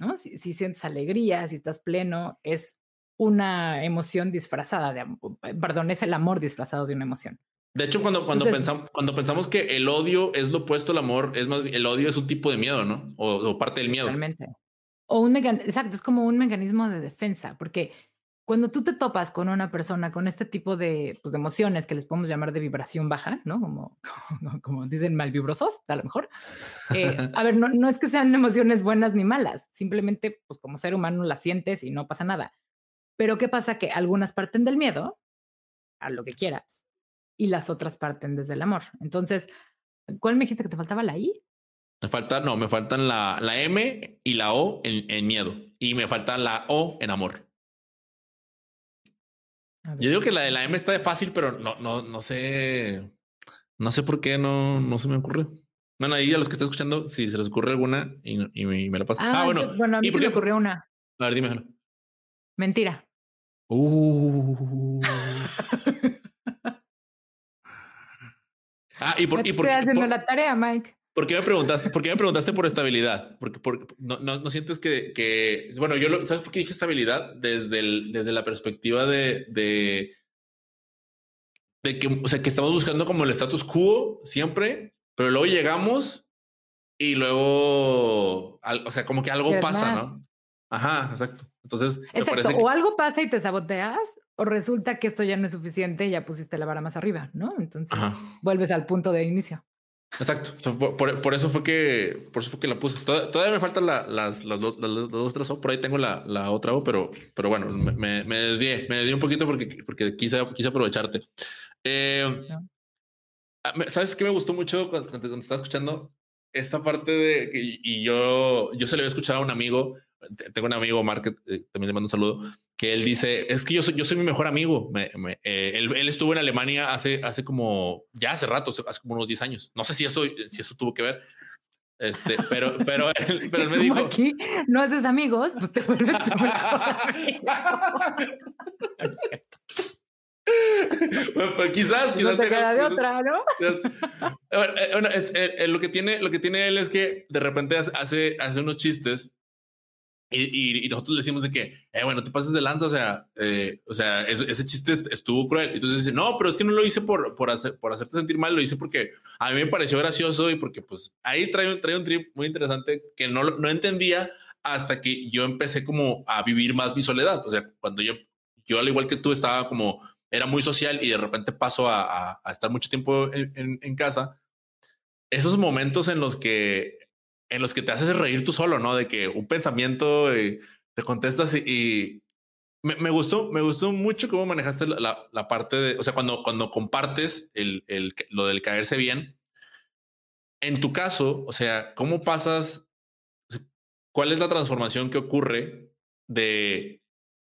¿no? Si, si sientes alegría, si estás pleno, es una emoción disfrazada de, am- perdón, es el amor disfrazado de una emoción. De hecho, cuando, cuando, Entonces- pensamos, cuando pensamos que el odio es lo opuesto al amor, es más, el odio es un tipo de miedo, ¿no? O, o parte del miedo. Totalmente. O un mecanismo, exacto, es como un mecanismo de defensa, porque cuando tú te topas con una persona con este tipo de, pues, emociones que les podemos llamar de vibración baja, ¿no? Como, como, como dicen malvibrosos, a lo mejor. eh, a ver, no, no es que sean emociones buenas ni malas, simplemente, pues como ser humano las sientes y no pasa nada. Pero ¿qué pasa? Que algunas parten del miedo, a lo que quieras, y las otras parten desde el amor. Entonces, ¿cuál me dijiste que te faltaba la I? Me falta, no, me faltan la, la M y la O en, en miedo. Y me falta la O en amor. Yo digo que la de la M está de fácil, pero no, no, no sé. No sé por qué no, no se me ocurre. Bueno, ahí a los que están escuchando, si se les ocurre alguna y, y me, y me la pasan. Ah, yo- bueno. bueno, a mí ¿y se me ocurrió una. A ver, dime. Jano. Mentira. Uh. ah, y por, y por, estoy haciendo la tarea, Mike. ¿Por qué me preguntaste? ¿Por qué me preguntaste por estabilidad? Porque, porque no, no, no sientes que, que, bueno, yo lo, ¿sabes por qué dije estabilidad? Desde el, desde la perspectiva de, de, de que, o sea, que estamos buscando como el status quo siempre, pero luego llegamos y luego, al- o sea, como que algo pasa, más. ¿no? Ajá, exacto. Entonces, me Exacto. parece que, O algo pasa y te saboteas, o resulta que esto ya no es suficiente y ya pusiste la vara más arriba, ¿no? Entonces Ajá. vuelves al punto de inicio. Exacto. O sea, por, por- eso fue que, por eso fue que la puse. Toda- Todavía, me faltan la- las, las, las, las dos otras O. Por ahí tengo la, la otra O, pero, pero bueno, me, me, desvié, me desvié un poquito porque, porque quise, quise aprovecharte. Eh, ¿Sabes qué me gustó mucho cuando, cuando estaba escuchando? Esta parte de que, y yo, yo se le había escuchado a un amigo, te- tengo un amigo, Mark, que, eh, también le mando un saludo, que él dice, es que yo soy, yo soy mi mejor amigo. Me- me- eh, él, él estuvo en Alemania hace, hace como, ya hace rato, hace como unos 10 años. No sé si eso, si eso tuvo que ver, este, pero, pero, él, pero él me dijo... aquí no haces amigos, pues te vuelves tu mejor amigo. No es cierto. Bueno, pero quizás, No quizás te tenga- de quizás- otra, ¿no? quizás- Bueno, eh, bueno, es- eh, eh, lo que tiene, lo que tiene él es que de repente hace, hace unos chistes y, y- y nosotros le decimos de que, eh, bueno, te pases de lanza, o sea, eh, o sea, ese, chiste est- estuvo cruel. Entonces dice, no, pero es que no lo hice por, por, hacer, por hacerte sentir mal, lo hice porque a mí me pareció gracioso y porque pues ahí trae, trae un trip muy interesante que no, no entendía hasta que yo empecé como a vivir más mi soledad. O sea, cuando yo, yo al igual que tú estaba como, era muy social y de repente paso a, a- a estar mucho tiempo en, en- en casa, esos momentos en los que en los que te haces reír tú solo, ¿no? De que un pensamiento eh, te contestas y, y me, me gustó, me gustó mucho cómo manejaste la, la- la parte de, o sea, cuando, cuando compartes el, el- lo del caerse bien. En tu caso, o sea, ¿cómo pasas? ¿Cuál es la transformación que ocurre de,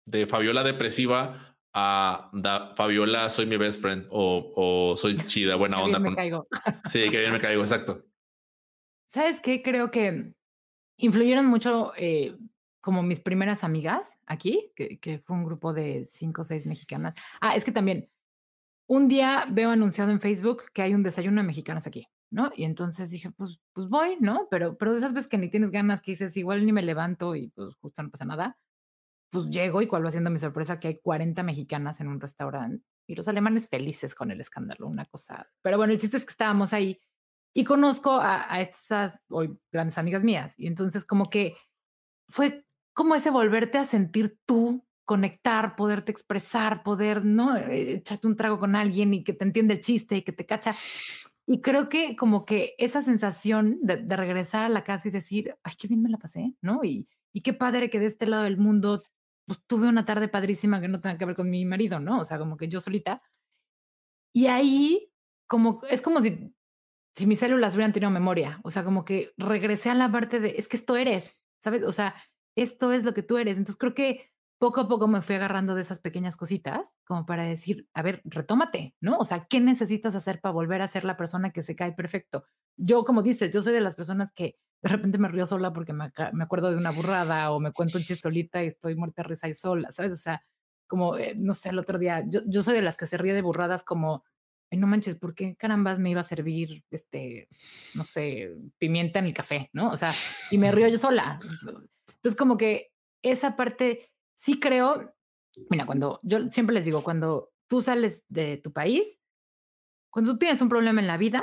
de Fabiola depresiva a da- Fabiola soy mi best friend o, o soy chida, buena bien onda? me con- caigo. Sí, que bien me caigo, exacto. ¿Sabes qué? Creo que influyeron mucho eh, como mis primeras amigas aquí, que, que fue un grupo de cinco o seis mexicanas. Ah, es que también un día veo anunciado en Facebook que hay un desayuno de mexicanas aquí, ¿no? Y entonces dije, pues, pues voy, ¿no? Pero, pero de esas veces que ni tienes ganas, que dices, igual ni me levanto y pues justo no pasa nada, pues llego y cuál va siendo mi sorpresa que hay 40 mexicanas en un restaurante y los alemanes felices con el escándalo, una cosa. Pero bueno, el chiste es que estábamos ahí y conozco a, a estas hoy grandes amigas mías. Y entonces como que fue como ese volverte a sentir tú, conectar, poderte expresar, poder, ¿no? Eh, Echarte un trago con alguien y que te entiende el chiste y que te cacha. Y creo que como que esa sensación de, de regresar a la casa y decir, ay, qué bien me la pasé, ¿no? Y, y qué padre que de este lado del mundo pues tuve una tarde padrísima que no tenga que ver con mi marido, ¿no? O sea, como que yo solita. Y ahí, como, es como si, si mis células hubieran tenido memoria, o sea, como que regresé a la parte de, es que esto eres, ¿sabes? O sea, esto es lo que tú eres. Entonces creo que poco a poco me fui agarrando de esas pequeñas cositas como para decir, a ver, retómate, ¿no? O sea, ¿qué necesitas hacer para volver a ser la persona que se cae perfecto? Yo, como dices, yo soy de las personas que de repente me río sola porque me, acuerdo de una burrada o me cuento un chistolita y estoy muerta risa y sola, ¿sabes? O sea, como, eh, no sé, el otro día, yo, yo soy de las que se ríe de burradas como, no manches, ¿por qué carambas me iba a servir, este, no sé, pimienta en el café, ¿no? O sea, y me río yo sola. Entonces, como que esa parte, sí creo, mira, cuando yo siempre les digo, cuando tú sales de tu país, cuando tú tienes un problema en la vida,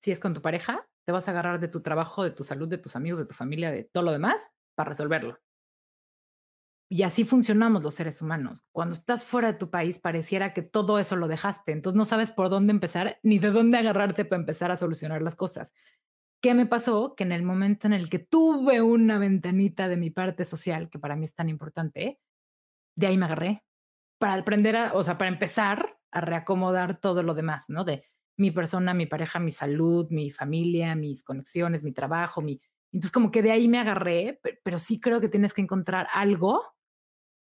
si es con tu pareja, te vas a agarrar de tu trabajo, de tu salud, de tus amigos, de tu familia, de todo lo demás para resolverlo. Y así funcionamos los seres humanos. Cuando estás fuera de tu país, pareciera que todo eso lo dejaste. Entonces no sabes por dónde empezar ni de dónde agarrarte para empezar a solucionar las cosas. ¿Qué me pasó? Que en el momento en el que tuve una ventanita de mi parte social, que para mí es tan importante, de ahí me agarré para aprender a, o sea, para empezar a reacomodar todo lo demás, ¿no? De mi persona, mi pareja, mi salud, mi familia, mis conexiones, mi trabajo, mi... Entonces como que de ahí me agarré, pero sí creo que tienes que encontrar algo.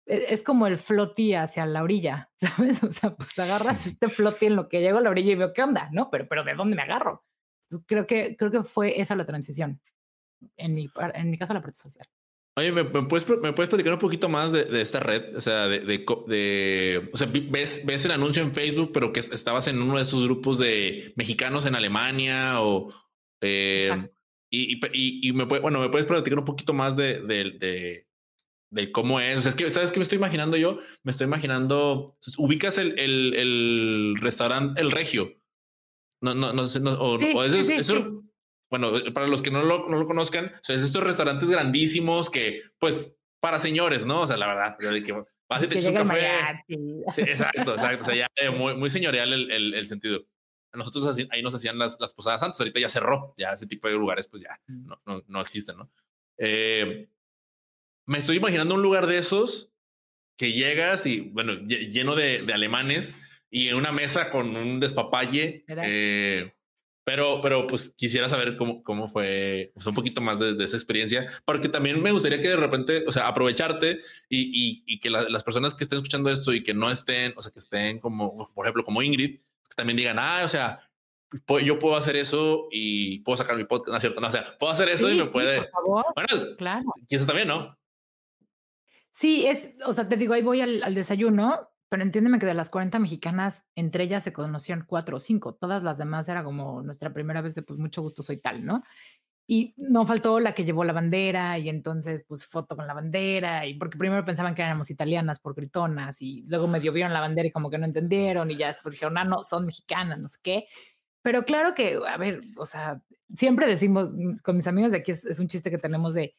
E, es como el floti hacia la orilla, ¿sabes? O sea, pues agarras este floti en lo que llego a la orilla y veo qué onda, ¿no? Pero, pero ¿de dónde me agarro? creo que, creo que fue esa la transición, en mi, en mi caso la parte social. Oye, ¿me, puedes, ¿me puedes platicar un poquito más de, de esta red? O sea, de, de, o sea, ves, ves el anuncio en Facebook, pero que estabas en uno de esos grupos de mexicanos en Alemania o... Eh, y, y, y, me puede, bueno, ¿me puedes platicar un poquito más de, de, cómo es? O sea, es que, ¿sabes qué me estoy imaginando yo? Me estoy imaginando, ubicas el, el, el restaurante El Regio. No, no, no sé, no, o, o es, eso, bueno, eh, para los que no lo, no lo conozcan, o sea, es estos restaurantes grandísimos que, pues, para señores, ¿no? O sea, la verdad, de que vas y te echas un café. exacto, exacto. O sea, ya eh, muy, muy señorial el, el, el sentido. Nosotros así, ahí nos hacían las, las posadas antes, ahorita ya cerró, ya ese tipo de lugares, pues ya mm. no, no, no existen, ¿no? Eh, me estoy imaginando un lugar de esos que llegas y, bueno, lleno de, de alemanes y en una mesa con un despapalle. Eh, pero, pero pues quisiera saber cómo, cómo fue pues, un poquito más de, esa experiencia, porque también me gustaría que de repente, o sea, aprovecharte y, y, que las personas que estén escuchando esto y que no estén, o sea, que estén como, por ejemplo, como Ingrid, que también digan, ah, o sea, yo puedo hacer eso y puedo sacar mi podcast, ¿no es cierto? No, o sea, puedo hacer eso y me puede. Bueno, claro. Quizás también, ¿no? Sí, es, o sea, te digo, ahí voy al, desayuno pero entiéndeme que de las 40 mexicanas, entre ellas se conocían cuatro o cinco. Todas las demás era como nuestra primera vez de pues mucho gusto soy tal, ¿no? Y no faltó la que llevó la bandera y entonces pues foto con la bandera y porque primero pensaban que éramos italianas por gritonas y luego medio vieron la bandera y como que no entendieron y ya después dijeron, ah, no, son mexicanas, no sé qué. Pero claro que, a ver, o sea, siempre decimos, mm, con mis amigos de aquí es un chiste que tenemos de,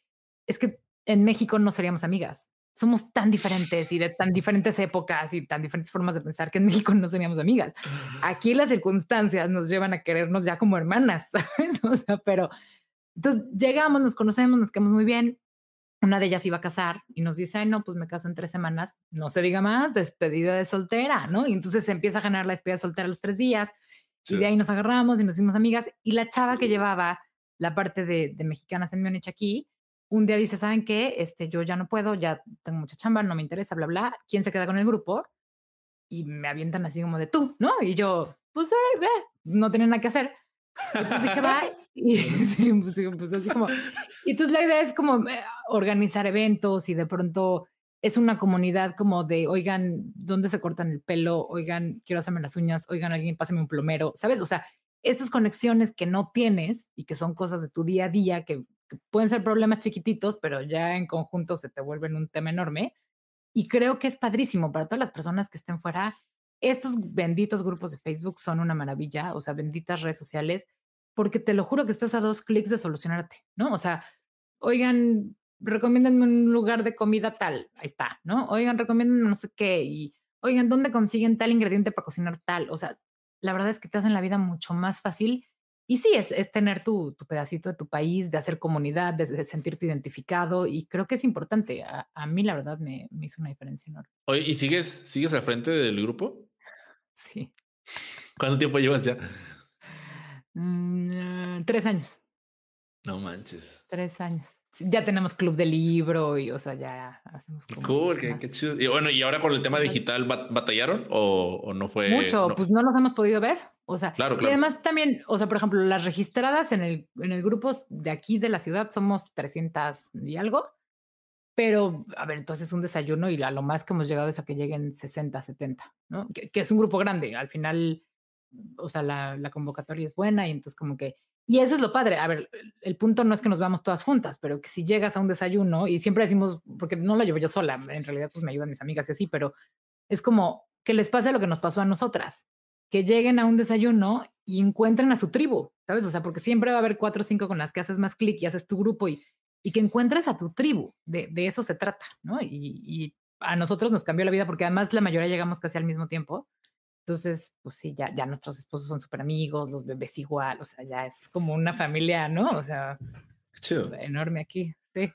es que en México no seríamos amigas somos tan diferentes y de tan diferentes épocas y tan diferentes formas de pensar que en México no seríamos amigas. Aquí las circunstancias nos llevan a querernos ya como hermanas, ¿sabes? O sea, pero entonces llegamos, nos conocemos, nos quedamos muy bien. Una de ellas iba a casar y nos dice, Ay, no, pues me caso en tres semanas, no se diga más, despedida de soltera, ¿no? Y entonces se empieza a ganar la despedida de soltera los tres días y de ahí nos agarramos y nos hicimos amigas. Y la chava que llevaba la parte de, de mexicanas en Múnich aquí, un día dice, ¿saben qué? Este, yo ya no puedo, ya tengo mucha chamba, no me interesa, bla, bla. ¿Quién se queda con el grupo? Y me avientan así como de tú, ¿no? Y yo, pues, ve, no tenía nada que hacer. Entonces dije, va. Y sí, pues, pues, así como. Y entonces la idea es como eh, organizar eventos y de pronto es una comunidad como de, oigan, ¿dónde se cortan el pelo? Oigan, quiero hacerme las uñas. Oigan, alguien pásame un plomero, ¿sabes? O sea, estas conexiones que no tienes y que son cosas de tu día a día que pueden ser problemas chiquititos, pero ya en conjunto se te vuelven un tema enorme. Y creo que es padrísimo para todas las personas que estén fuera. Estos benditos grupos de Facebook son una maravilla, o sea, benditas redes sociales, porque te lo juro que estás a dos clics de solucionarte, ¿no? O sea, oigan, recomiéndenme un lugar de comida tal, ahí está, ¿no? Oigan, recomiéndenme no sé qué, y oigan, ¿dónde consiguen tal ingrediente para cocinar tal? O sea, la verdad es que te hacen la vida mucho más fácil y sí, es, es tener tu, tu, pedacito de tu país, de hacer comunidad, de, sentirte identificado y creo que es importante. A, a mí la verdad me, me, hizo una diferencia enorme. Oye, ¿y sigues, sigues al frente del grupo? Sí. ¿Cuánto tiempo llevas ya? Mm, tres años. No manches. Tres años. Ya tenemos club de libro y, o sea, ya hacemos como Cool, qué, qué, chido. Y bueno, y ahora con el tema digital, ¿batallaron o, o no fue? Mucho, no? pues no los hemos podido ver. O sea, claro, claro. y además también, o sea, por ejemplo, las registradas en el, en el grupo de aquí de la ciudad somos 300 y algo. Pero, a ver, entonces un desayuno y a lo más que hemos llegado es a que lleguen 60, 70, ¿no? Que, que es un grupo grande. Al final, o sea, la, la, convocatoria es buena y entonces como que... Y eso es lo padre. A ver, el punto no es que nos veamos todas juntas, pero que si llegas a un desayuno y siempre decimos, porque no lo llevo yo sola, en realidad pues me ayudan mis amigas y así, pero es como que les pase lo que nos pasó a nosotras, que lleguen a un desayuno y encuentren a su tribu, ¿sabes? O sea, porque siempre va a haber cuatro o cinco con las que haces más clic y haces tu grupo y, y que encuentres a tu tribu. De, eso se trata, ¿no? Y, a nosotros nos cambió la vida porque además la mayoría llegamos casi al mismo tiempo. Entonces, pues sí, ya, ya nuestros esposos son súper amigos, los bebés igual, o sea, ya es como una familia, ¿no? O sea, Chido. enorme aquí, sí.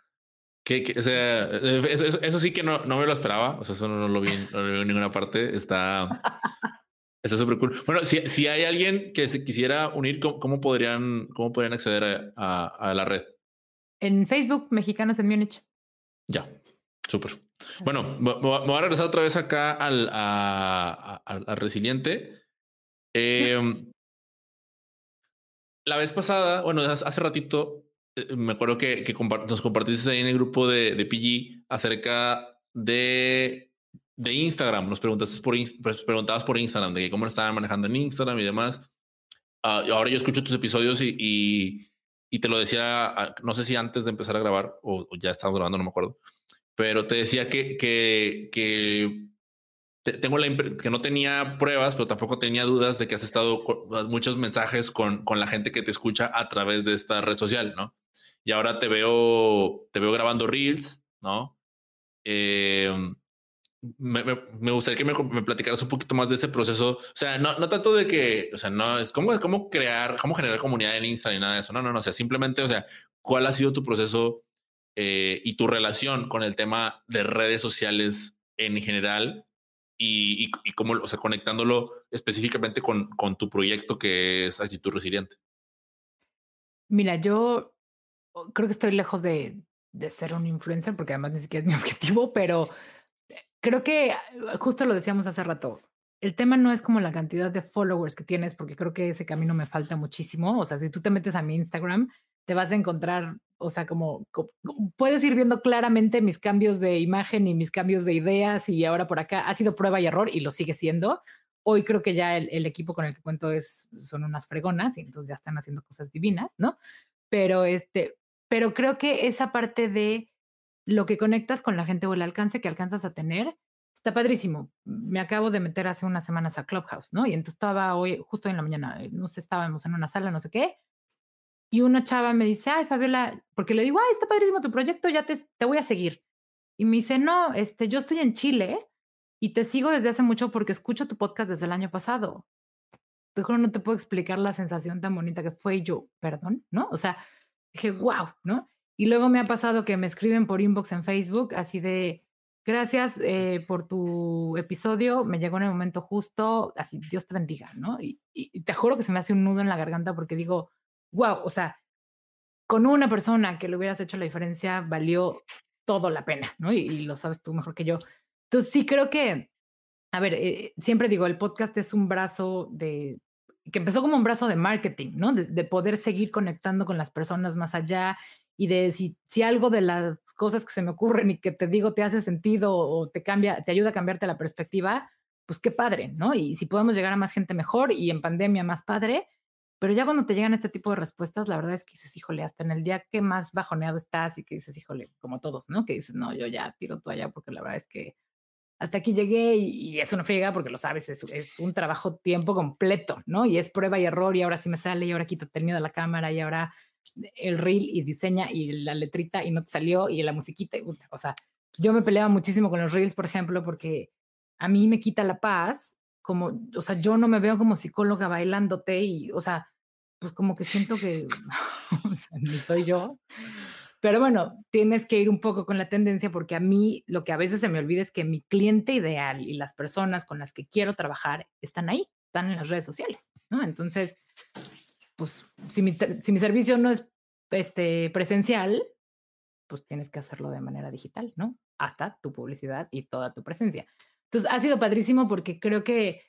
Que, que, o sea, eso, eso, sí que no, no me lo esperaba, o sea, eso no, lo vi, no lo vi en ninguna parte, está... Está súper cool. Bueno, si, si hay alguien que se quisiera unir, ¿cómo, cómo podrían, cómo podrían acceder a, a, a, la red? En Facebook, Mexicanas en Múnich. Ya, súper. Bueno, me voy a regresar otra vez acá al, a, resiliente. Eh, la vez pasada, bueno, hace ratito, eh, me acuerdo que, que compart nos compartiste ahí en el grupo de, de PG acerca de, de Instagram. Nos preguntaste por, preguntabas por Instagram, de cómo lo estaban manejando en Instagram y demás. Uh, y ahora yo escucho tus episodios y, y, y, te lo decía, no sé si antes de empezar a grabar o, o ya estábamos grabando, no me acuerdo pero te decía que, que, tengo la que no tenía pruebas, pero tampoco tenía dudas de que has estado con muchos mensajes con, con la gente que te escucha a través de esta red social, ¿no? Y ahora te veo, te veo grabando reels, ¿no? Eh, me, me, me, gustaría que me, me, platicaras un poquito más de ese proceso. O sea, no, no tanto de que, o sea, no es como, es como crear, cómo generar comunidad en Instagram y nada de eso. No, no, no. O sea, simplemente, o sea, ¿cuál ha sido tu proceso eh, y tu relación con el tema de redes sociales en general y, y, y cómo, o sea, conectándolo específicamente con, con tu proyecto que es Actitud Resiliente. Mira, yo creo que estoy lejos de, de ser un influencer porque además ni siquiera es mi objetivo, pero creo que justo lo decíamos hace rato. El tema no es como la cantidad de followers que tienes, porque creo que ese camino me falta muchísimo. O sea, si tú te metes a mi Instagram, te vas a encontrar, o sea, como, como, puedes ir viendo claramente mis cambios de imagen y mis cambios de ideas y ahora por acá ha sido prueba y error y lo sigue siendo. Hoy creo que ya el, el equipo con el que cuento es, son unas fregonas y entonces ya están haciendo cosas divinas, ¿no? Pero este, pero creo que esa parte de lo que conectas con la gente o el alcance que alcanzas a tener está padrísimo. Me acabo de meter hace unas semanas a Clubhouse, ¿no? Y entonces estaba hoy, justo en la mañana, no sé, estábamos en una sala, no sé qué, y una chava me dice, ay, Fabiola, porque le digo, ay, está padrísimo tu proyecto, ya te, te voy a seguir. Y me dice, no, este, yo estoy en Chile y te sigo desde hace mucho porque escucho tu podcast desde el año pasado. Te juro, no te puedo explicar la sensación tan bonita que fue y yo, perdón, ¿no? O sea, dije, wow, ¿no? Y luego me ha pasado que me escriben por inbox en Facebook, así de, gracias eh, por tu episodio, me llegó en el momento justo, así, Dios te bendiga, ¿no? Y, y, te juro que se me hace un nudo en la garganta porque digo, wow, o sea, con una persona que le hubieras hecho la diferencia, valió todo la pena, ¿no? Y, lo sabes tú mejor que yo. Entonces, sí creo que, a ver, eh, siempre digo, el podcast es un brazo de, que empezó como un brazo de marketing, ¿no? De, de poder seguir conectando con las personas más allá y de si, si algo de las cosas que se me ocurren y que te digo te hace sentido o te cambia, te ayuda a cambiarte la perspectiva, pues qué padre, ¿no? Y si podemos llegar a más gente mejor y en pandemia más padre, pero ya cuando te llegan este tipo de respuestas, la verdad es que dices, híjole, hasta en el día que más bajoneado estás y que dices, híjole, como todos, ¿no? Que dices, no, yo ya tiro toalla porque la verdad es que hasta aquí llegué y, y es una friega porque lo sabes, es, un trabajo tiempo completo, ¿no? Y es prueba y error y ahora sí me sale y ahora quítate el miedo de la cámara y ahora el reel y diseña y la letrita y no te salió y la musiquita. Y, o sea, yo me peleaba muchísimo con los reels, por ejemplo, porque a mí me quita la paz como, o sea, yo no me veo como psicóloga bailándote y, o sea, pues como que siento que o sea, ni soy yo. Pero bueno, tienes que ir un poco con la tendencia porque a mí lo que a veces se me olvida es que mi cliente ideal y las personas con las que quiero trabajar están ahí, están en las redes sociales, ¿no? Entonces, pues si mi, si mi servicio no es este, presencial, pues tienes que hacerlo de manera digital, ¿no? Hasta tu publicidad y toda tu presencia. Entonces, ha sido padrísimo porque creo que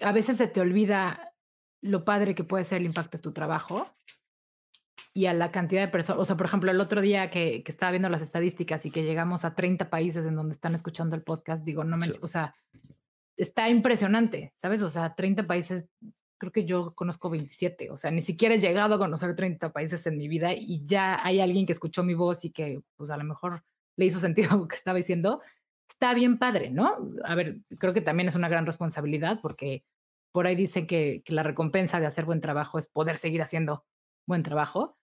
a veces se te olvida lo padre que puede ser el impacto de tu trabajo y a la cantidad de personas. O sea, por ejemplo, el otro día que, que estaba viendo las estadísticas y que llegamos a 30 países en donde están escuchando el podcast, digo, no me, Sí. o sea, está impresionante, ¿sabes? O sea, 30 países, creo que yo conozco 27, o sea, ni siquiera he llegado a conocer 30 países en mi vida y ya hay alguien que escuchó mi voz y que, pues a lo mejor le hizo sentido lo que estaba diciendo. Está bien padre, ¿no? A ver, creo que también es una gran responsabilidad porque por ahí dicen que, que la recompensa de hacer buen trabajo es poder seguir haciendo buen trabajo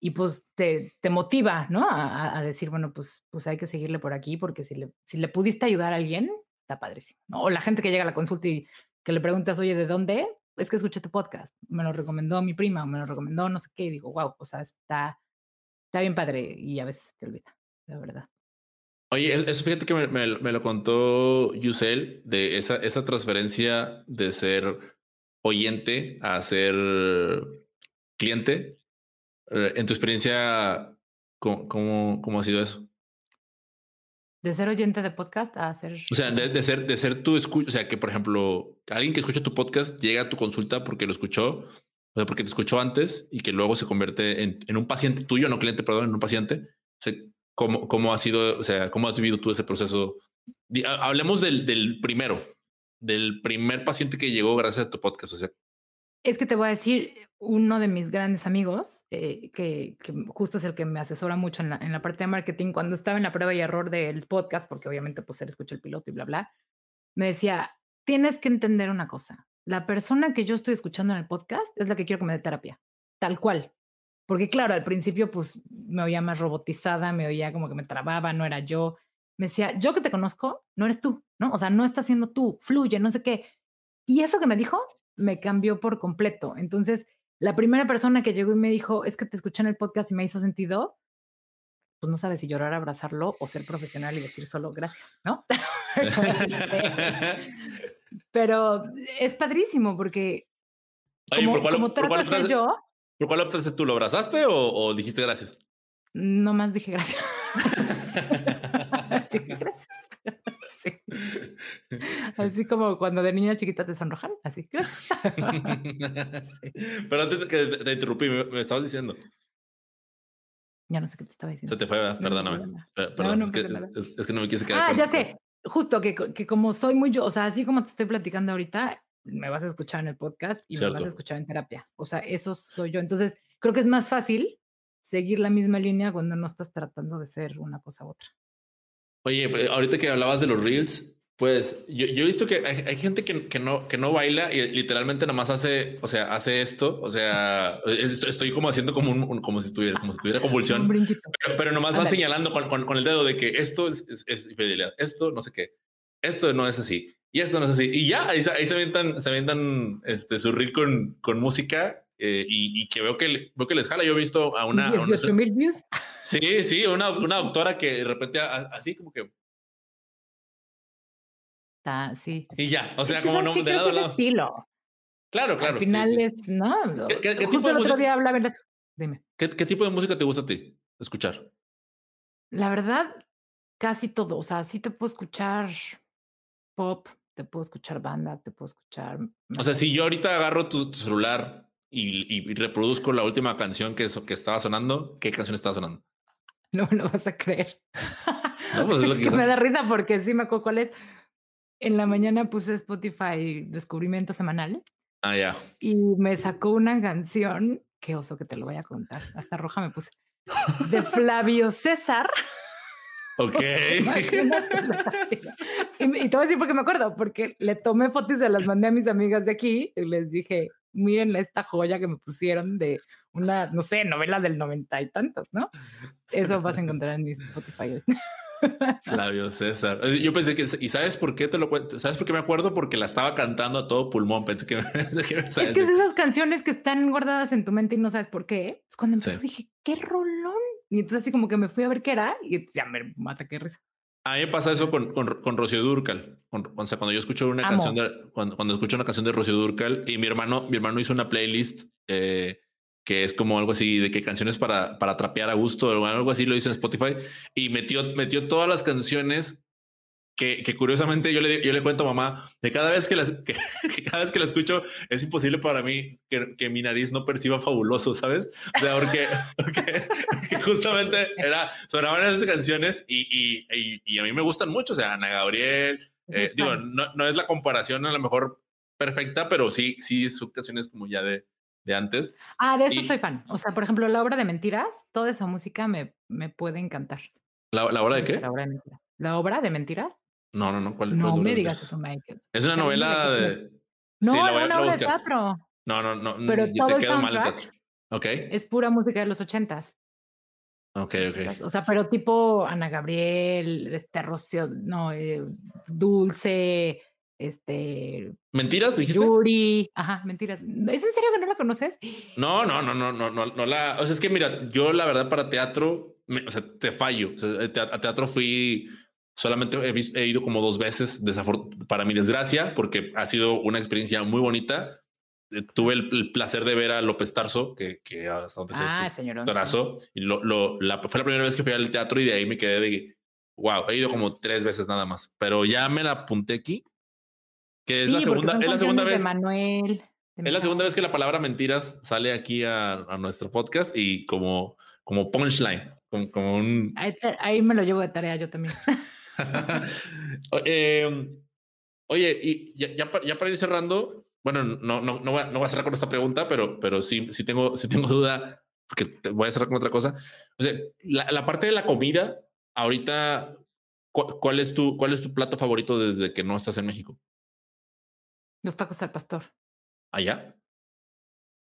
y pues te, te motiva, ¿no? A, a- decir, bueno, pues, pues hay que seguirle por aquí porque si le, si le pudiste ayudar a alguien, está padrísimo. ¿no? O la gente que llega a la consulta y que le preguntas, oye, ¿de dónde? Es que escuché tu podcast, me lo recomendó mi prima, o me lo recomendó no sé qué, y digo, wow, o sea, está, está bien padre y a veces te olvida, la verdad. Oye, e- eso fíjate que me, me lo- me lo contó Yusel de esa, esa transferencia de ser oyente a ser cliente. Eh, En tu experiencia, ¿cómo, cómo, cómo ha sido eso? De ser oyente de podcast a ser... O sea, de, de ser, de ser tu escucha, o sea, que por ejemplo, alguien que escucha tu podcast llega a tu consulta porque lo escuchó, o sea, porque te escuchó antes y que luego se convierte en, en un paciente tuyo, no cliente, perdón, en un paciente. O sea, ¿cómo, cómo ha sido, o sea, cómo has vivido tú ese proceso? Hablemos del, del primero, del primer paciente que llegó gracias a tu podcast. O sea, Es que te voy a decir, uno de mis grandes amigos, eh, que, que justo es el que me asesora mucho en la, en la parte de marketing, cuando estaba en la prueba y error del podcast, porque obviamente pues él escucha el piloto y bla, bla, me decía, tienes que entender una cosa, la persona que yo estoy escuchando en el podcast es la que quiero que me dé terapia, tal cual. Porque claro, al principio pues me oía más robotizada, me oía como que me trababa, no era yo. Me decía, yo que te conozco, no eres tú, ¿no? O sea, no estás siendo tú, fluye, no sé qué. Y eso que me dijo me cambió por completo. Entonces, la primera persona que llegó y me dijo, es que te escuché en el podcast y me hizo sentido, pues no sabes si llorar, abrazarlo o ser profesional y decir solo gracias, ¿no? Pero es padrísimo porque Oye, como, ¿por cuál, como por cuál optaste- yo, por cuál optaste tú? ¿Lo abrazaste o, o dijiste gracias? nomás dije gracias. dije gracias. Sí. Así como cuando de niña chiquita te sonrojan, así. gracias. Sí. Pero antes de que te, te interrumpí, me, me estabas diciendo. Ya no sé qué te estaba Se diciendo. te fue, No, no perdóname. Perdón, no es, que, pasa nada. es- es que no me quise quedar. Ah, con- ya sé. Justo que, que como soy muy yo, o sea, así como te estoy platicando ahorita, me vas a escuchar en el podcast y me vas Cierto. a escuchar en terapia. O sea, eso soy yo. Entonces, creo que es más fácil seguir la misma línea cuando no estás tratando de ser una cosa u otra. Oye, pues, ahorita que hablabas de los reels, pues yo, yo he visto que hay, hay gente que, que no, que no baila y literalmente nomás hace, o sea, hace esto. O sea, es- estoy como haciendo como un, un- como si estuviera, como si tuviera convulsión, pero, pero nomás van señalando con, con- con el dedo de que esto es, es, es infidelidad, esto no sé qué, esto no es así y esto no es así. Y ya ahí, se- ahí se avientan, se avientan este, su reel con, con música eh, y, y que veo que, veo que les jala. Yo he visto a una, a una- 18 mil views. Sí, sí, una, una doctora que de repente a- así como que Está, sí. y ya, o sea, Es que, como ¿sabes no de lado a lado. estilo. Claro, claro. Al final sí. es, ¿no? ¿Qué- qué- qué tipo Justo el otro día hablaba en eso. Dime. ¿Qué, qué tipo de música te gusta a ti escuchar? La verdad, casi todo. O sea, sí te puedo escuchar pop, te puedo escuchar banda, te puedo escuchar. O sea, si yo ahorita agarro tu, tu celular y, y reproduzco la última canción que, que estaba sonando, ¿qué canción estaba sonando? No me lo vas a creer. No, pues es lo es que me da risa porque sí me acuerdo cuál es. En la mañana puse Spotify Descubrimiento Semanal Ah, ya. y me sacó una canción, qué oso que te lo voy a contar, hasta roja me puse, de Flavio César. Ok. Y, me- y te voy a decir por qué me acuerdo, porque le tomé fotos y se las mandé a mis amigas de aquí y les dije, miren esta joya que me pusieron de una, no sé, novela del noventa y tantos, ¿no? Eso vas a encontrar en mi Spotify. Flavio César. Eh, yo pensé que, ¿y sabes por qué te lo cuento? ¿Sabes por qué me acuerdo? Porque la estaba cantando a todo pulmón. Pensé que, pensé que Es que es esas canciones que están guardadas en tu mente y no sabes por qué. Es cuando empezó dije, qué rolón. Y entonces así como que me fui a ver qué era y ya me mata qué risa. A mí me pasa eso con, con, con Rocío Durcal. o sea, cuando yo escucho una canción de, cuando, cuando, escucho una canción de Rocío Durcal y mi hermano, mi hermano hizo una playlist eh, que es como algo así de que canciones para, para trapear a gusto o algo así lo hizo en Spotify y metió, metió todas las canciones que, que, curiosamente yo le, yo le cuento a mamá de cada vez que, las, que, cada vez que la escucho es imposible para mí que, que, mi nariz no perciba fabuloso, ¿sabes? O sea, porque, porque, justamente era, sonaban esas canciones y, y, y, a mí me gustan mucho, o sea, Ana Gabriel, eh, digo, no, no es la comparación a lo mejor perfecta, pero sí, sí, son canciones como ya de, de antes. Ah, de eso soy fan. O sea, por ejemplo, la obra de mentiras, toda esa música me, me puede encantar. ¿La, la obra de qué? La obra de mentiras. ¿La obra de mentiras? No, no, no. ¿Cuál, no me digas eso, Mike. Es una novela de. No, sí, es una obra de teatro. No, no, no. Pero todo el soundtrack Ok. Es pura música de los ochentas. Ok, ok. O sea, pero tipo Ana Gabriel, este Rocío, no, eh, Dulce, este. ¿Mentiras? ¿Dijiste? Yuri. Ajá, mentiras. ¿Es en serio que no la conoces? No, no, no, no, no, no, no la. O sea, es que mira, yo la verdad para teatro, o sea, te fallo. O sea, a teatro fui. Solamente he, he ido como dos veces, para mi desgracia, porque ha sido una experiencia muy bonita. Eh, tuve el, placer de ver a López Tarso, que, que hasta donde ah, se y lo, lo, la, fue la primera vez que fui al teatro y de ahí me quedé de, wow, he ido como tres veces nada más, pero ya me la apunté aquí que es la segunda, es la segunda vez. Manuel, es la segunda vez que la palabra mentiras sale aquí a, a nuestro podcast y como, como punchline, como, como un. Ahí, me lo llevo de tarea yo también. eh, oye, y ya, ya, para, ya, para, ir cerrando, bueno, no, no, no, voy a, no voy a cerrar con esta pregunta, pero, pero sí, sí, tengo, sí tengo duda, porque voy a cerrar con otra cosa. O sea, la, la parte de la comida, ahorita, ¿cuál es, tu, ¿cuál es tu plato favorito desde que no estás en México? Los tacos al pastor. ¿Allá?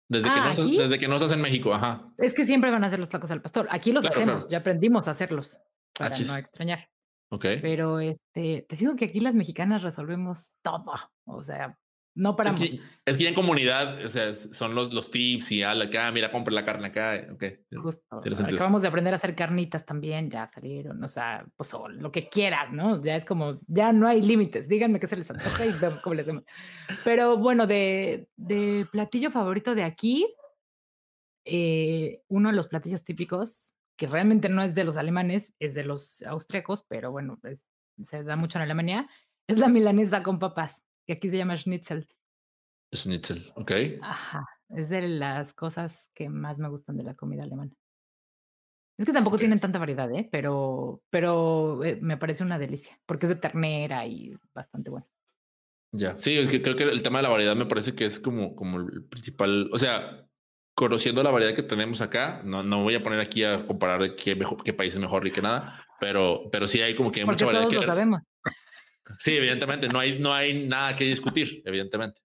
Desde, que no estás, desde que no estás en México, ajá. Es que siempre van a hacer los tacos al pastor. Aquí los hacemos, ya aprendimos a hacerlos para Achis. no extrañar. Ok. Pero este, te digo que aquí las mexicanas resolvemos todo. O sea, no paramos. Es que, es que ya en comunidad, o sea, son los, los tips y al acá, mira, compra la carne acá. Ok. Justo. Acabamos de aprender a hacer carnitas también, ya salieron, o sea, pues lo que quieras, ¿no? Ya es como, ya no hay límites. Díganme qué se les antoja y vemos cómo les hacemos. Pero bueno, de, de platillo favorito de aquí, eh, uno de los platillos típicos, que realmente no es de los alemanes, es de los austriacos, pero bueno, es, se da mucho en Alemania, es la milanesa con papas que aquí se llama Schnitzel. Schnitzel, ok. Ajá, es de las cosas que más me gustan de la comida alemana. Es que tampoco tienen tanta variedad, ¿eh? Pero, pero eh, me parece una delicia, porque es de ternera y bastante bueno. Ya, sí, creo que el tema de la variedad me parece que es como, como el principal, o sea, conociendo la variedad que tenemos acá, no, no voy a poner aquí a comparar qué, mejor, qué país es mejor y qué nada, pero, pero sí hay como que hay mucha variedad. Todos que, lo sabemos. Sí, evidentemente, no hay, no hay nada que discutir, evidentemente.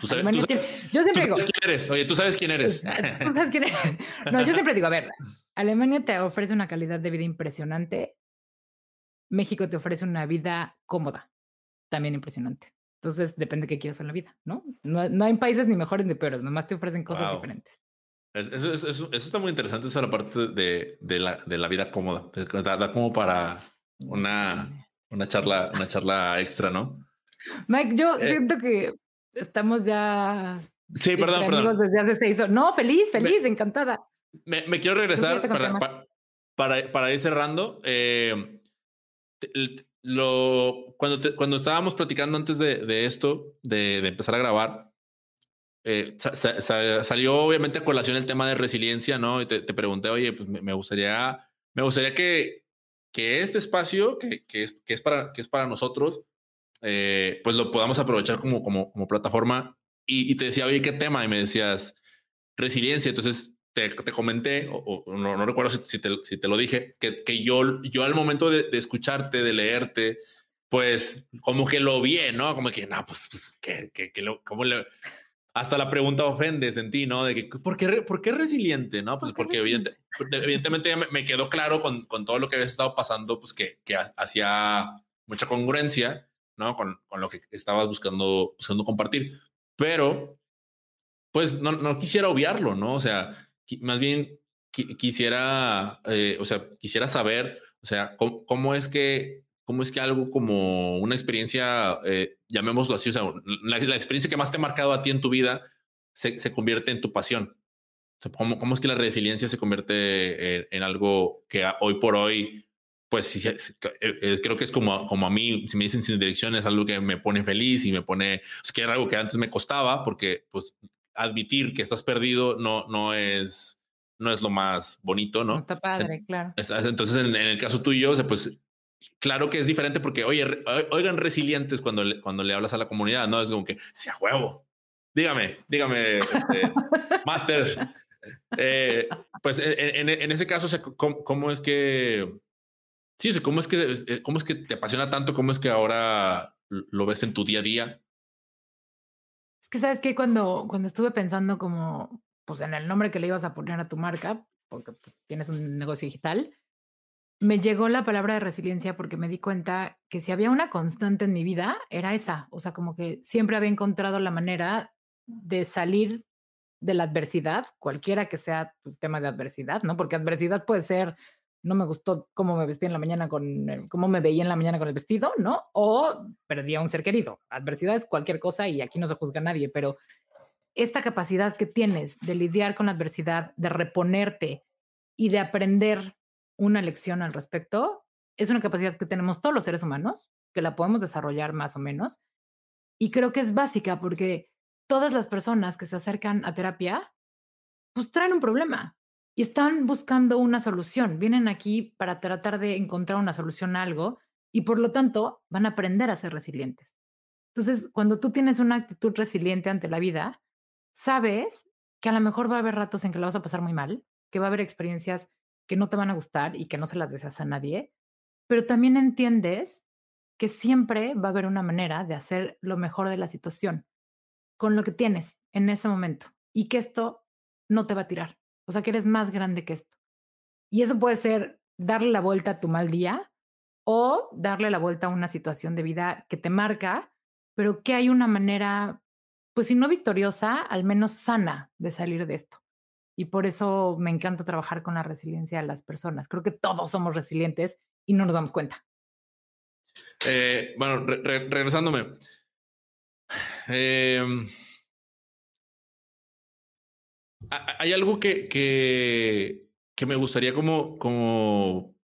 Tú sabes, tú yo siempre digo, quién eres. Oye, tú sabes quién eres. Tú sabes quién eres. No, yo siempre digo, a ver, Alemania te ofrece una calidad de vida impresionante. México te ofrece una vida cómoda, también impresionante. Entonces, depende de qué quieras en la vida, ¿no? No, no hay países ni mejores ni peores, nomás te ofrecen cosas wow. diferentes. Eso, eso, eso, eso, está muy interesante, esa la parte de, de, la, de la vida cómoda. Da, da como para una una charla, una charla extra, ¿no? Mike, yo eh, siento que estamos ya. Sí, perdón, perdón. Desde hace seis horas. No, feliz, feliz, me, encantada. Me, me, quiero regresar para, para, para, para, ir cerrando. Eh, lo, cuando, te, cuando estábamos platicando antes de, de esto, de, empezar a grabar, eh, sa, sa, salió obviamente a colación el tema de resiliencia, ¿no? Y te, te pregunté, oye, pues me, me, gustaría, me gustaría que, que este espacio que, que, es, que, es, para, que es para nosotros, eh, pues lo podamos aprovechar como, como, como plataforma. Y, y, te decía, oye, ¿qué tema? Y me decías, resiliencia. Entonces te, te comenté, o, o no, no, recuerdo si, si, te, si, te, lo dije, que, que yo, yo al momento de, de, escucharte, de leerte, pues como que lo vi, ¿no? Como que, no, pues, pues que, que, lo, ¿cómo le, hasta la pregunta ofende en ti, ¿no? De que, ¿por qué, ¿por qué resiliente? No, pues porque evidentemente me, me, quedó claro con, con, todo lo que había estado pasando, pues que, que hacía mucha congruencia, ¿no? Con, con, lo que estabas buscando, buscando compartir. Pero, pues no, no quisiera obviarlo, ¿no? O sea, más bien quisiera, eh, o sea, quisiera saber, o sea, cómo, es que, cómo es que algo como una experiencia, eh, llamémoslo así, o sea, la, experiencia que más te ha marcado a ti en tu vida se, se convierte en tu pasión. O sea, ¿cómo, ¿cómo, es que la resiliencia se convierte en, algo que hoy por hoy, pues eh, creo que es como, como a mí, si me dicen sin dirección, es algo que me pone feliz y me pone, es que era algo que antes me costaba porque pues admitir que estás perdido no, no es no es lo más bonito, ¿no? Está padre, claro. Entonces, en, el caso tuyo, o sea, pues claro que es diferente porque, oye, oigan resilientes cuando le, cuando le hablas a la comunidad, ¿no? Es como que, sea huevo. Dígame, dígame, este, Master. Eh, pues en, en, ese caso, ¿cómo, es que, sí, cómo es que, eh, cómo es que te apasiona tanto, cómo es que ahora lo ves en tu día a día? Es que sabes que cuando, cuando estuve pensando como pues en el nombre que le ibas a poner a tu marca, porque pues, tienes un negocio digital, me llegó la palabra de resiliencia porque me di cuenta que si había una constante en mi vida, era esa. O sea, como que siempre había encontrado la manera de salir de la adversidad, cualquiera que sea tu tema de adversidad, ¿no? Porque adversidad puede ser, no me gustó cómo me vestí en la mañana con, cómo me veía en la mañana con el vestido, ¿no? O perdí a un ser querido. Adversidad es cualquier cosa y aquí no se juzga a nadie, pero esta capacidad que tienes de lidiar con la adversidad, de reponerte y de aprender una lección al respecto, es una capacidad que tenemos todos los seres humanos, que la podemos desarrollar más o menos. Y creo que es básica porque todas las personas que se acercan a terapia, pues traen un problema y están buscando una solución. Vienen aquí para tratar de encontrar una solución a algo y por lo tanto van a aprender a ser resilientes. Entonces, cuando tú tienes una actitud resiliente ante la vida, sabes que a lo mejor va a haber ratos en que la vas a pasar muy mal, que va a haber experiencias que no te van a gustar y que no se las deseas a nadie, pero también entiendes que siempre va a haber una manera de hacer lo mejor de la situación con lo que tienes en ese momento y que esto no te va a tirar, o sea, que eres más grande que esto. Y eso puede ser darle la vuelta a tu mal día o darle la vuelta a una situación de vida que te marca, pero que hay una manera pues si no victoriosa, al menos sana de salir de esto. Y por eso me encanta trabajar con la resiliencia de las personas. Creo que todos somos resilientes y no nos damos cuenta. Eh, bueno, regresándome. Em, hay algo que, que, que, me gustaría como, como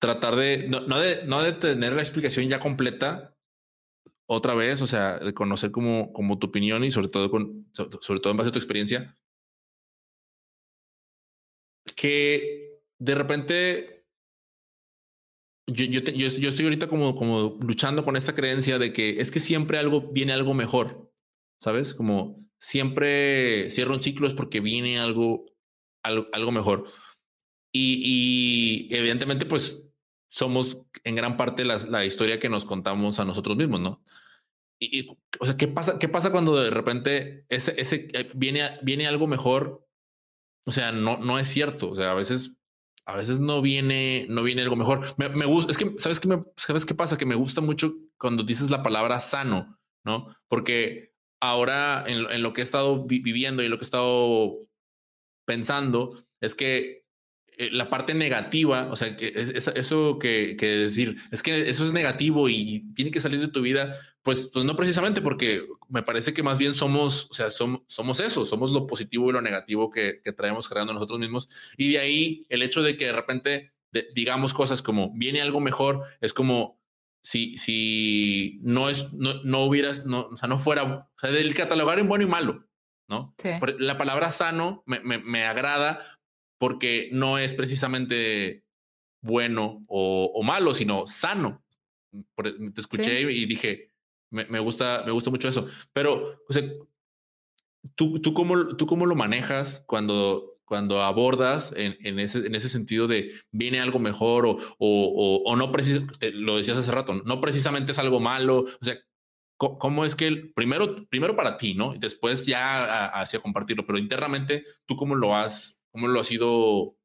tratar de no, no, de, no de tener la explicación ya completa, otra vez, o sea, de conocer como, como tu opinión y sobre todo, con, sobre todo en base a tu experiencia, que de repente yo, yo, yo, estoy ahorita como, como luchando con esta creencia de que es que siempre algo viene algo mejor, ¿sabes? Como siempre cierra un ciclo es porque viene algo, algo, algo mejor. Y, y, evidentemente, pues somos en gran parte la, la, historia que nos contamos a nosotros mismos, ¿no? Y, o sea, ¿qué pasa, ¿qué pasa cuando de repente ese, ese eh, viene, viene algo mejor? O sea, no, no es cierto. O sea, a veces, a veces no viene, no viene algo mejor. Me, me gusta, es que, ¿sabes qué, ¿sabes qué pasa? Que me gusta mucho cuando dices la palabra sano, ¿no? Porque ahora en, en lo que he estado viviendo y lo que he estado pensando es que eh, la parte negativa, o sea, que es, eso que, decir, es que eso es negativo y tiene que salir de tu vida, pues, pues no precisamente porque me parece que más bien somos, o sea, somos, somos eso, somos lo positivo y lo negativo que, que traemos creando nosotros mismos. Y de ahí el hecho de que de repente digamos cosas como viene algo mejor, es como si, si no, es, no, no hubieras, no, o sea, no fuera, o sea, del catalogar en bueno y malo, ¿no? La palabra sano me, me, me agrada porque no es precisamente bueno o, malo, sino sano. Te escuché y dije, me, gusta, me gusta mucho eso. Pero, o sea, ¿tú, tú, cómo, ¿tú cómo lo manejas cuando, cuando abordas en, en, ese, en ese sentido de viene algo mejor o, o, o, no, lo decías hace rato, no precisamente es algo malo? O sea, cómo es que el, primero, primero para ti, ¿no? Y después ya hacia compartirlo, pero internamente, ¿tú cómo lo has, cómo lo has ido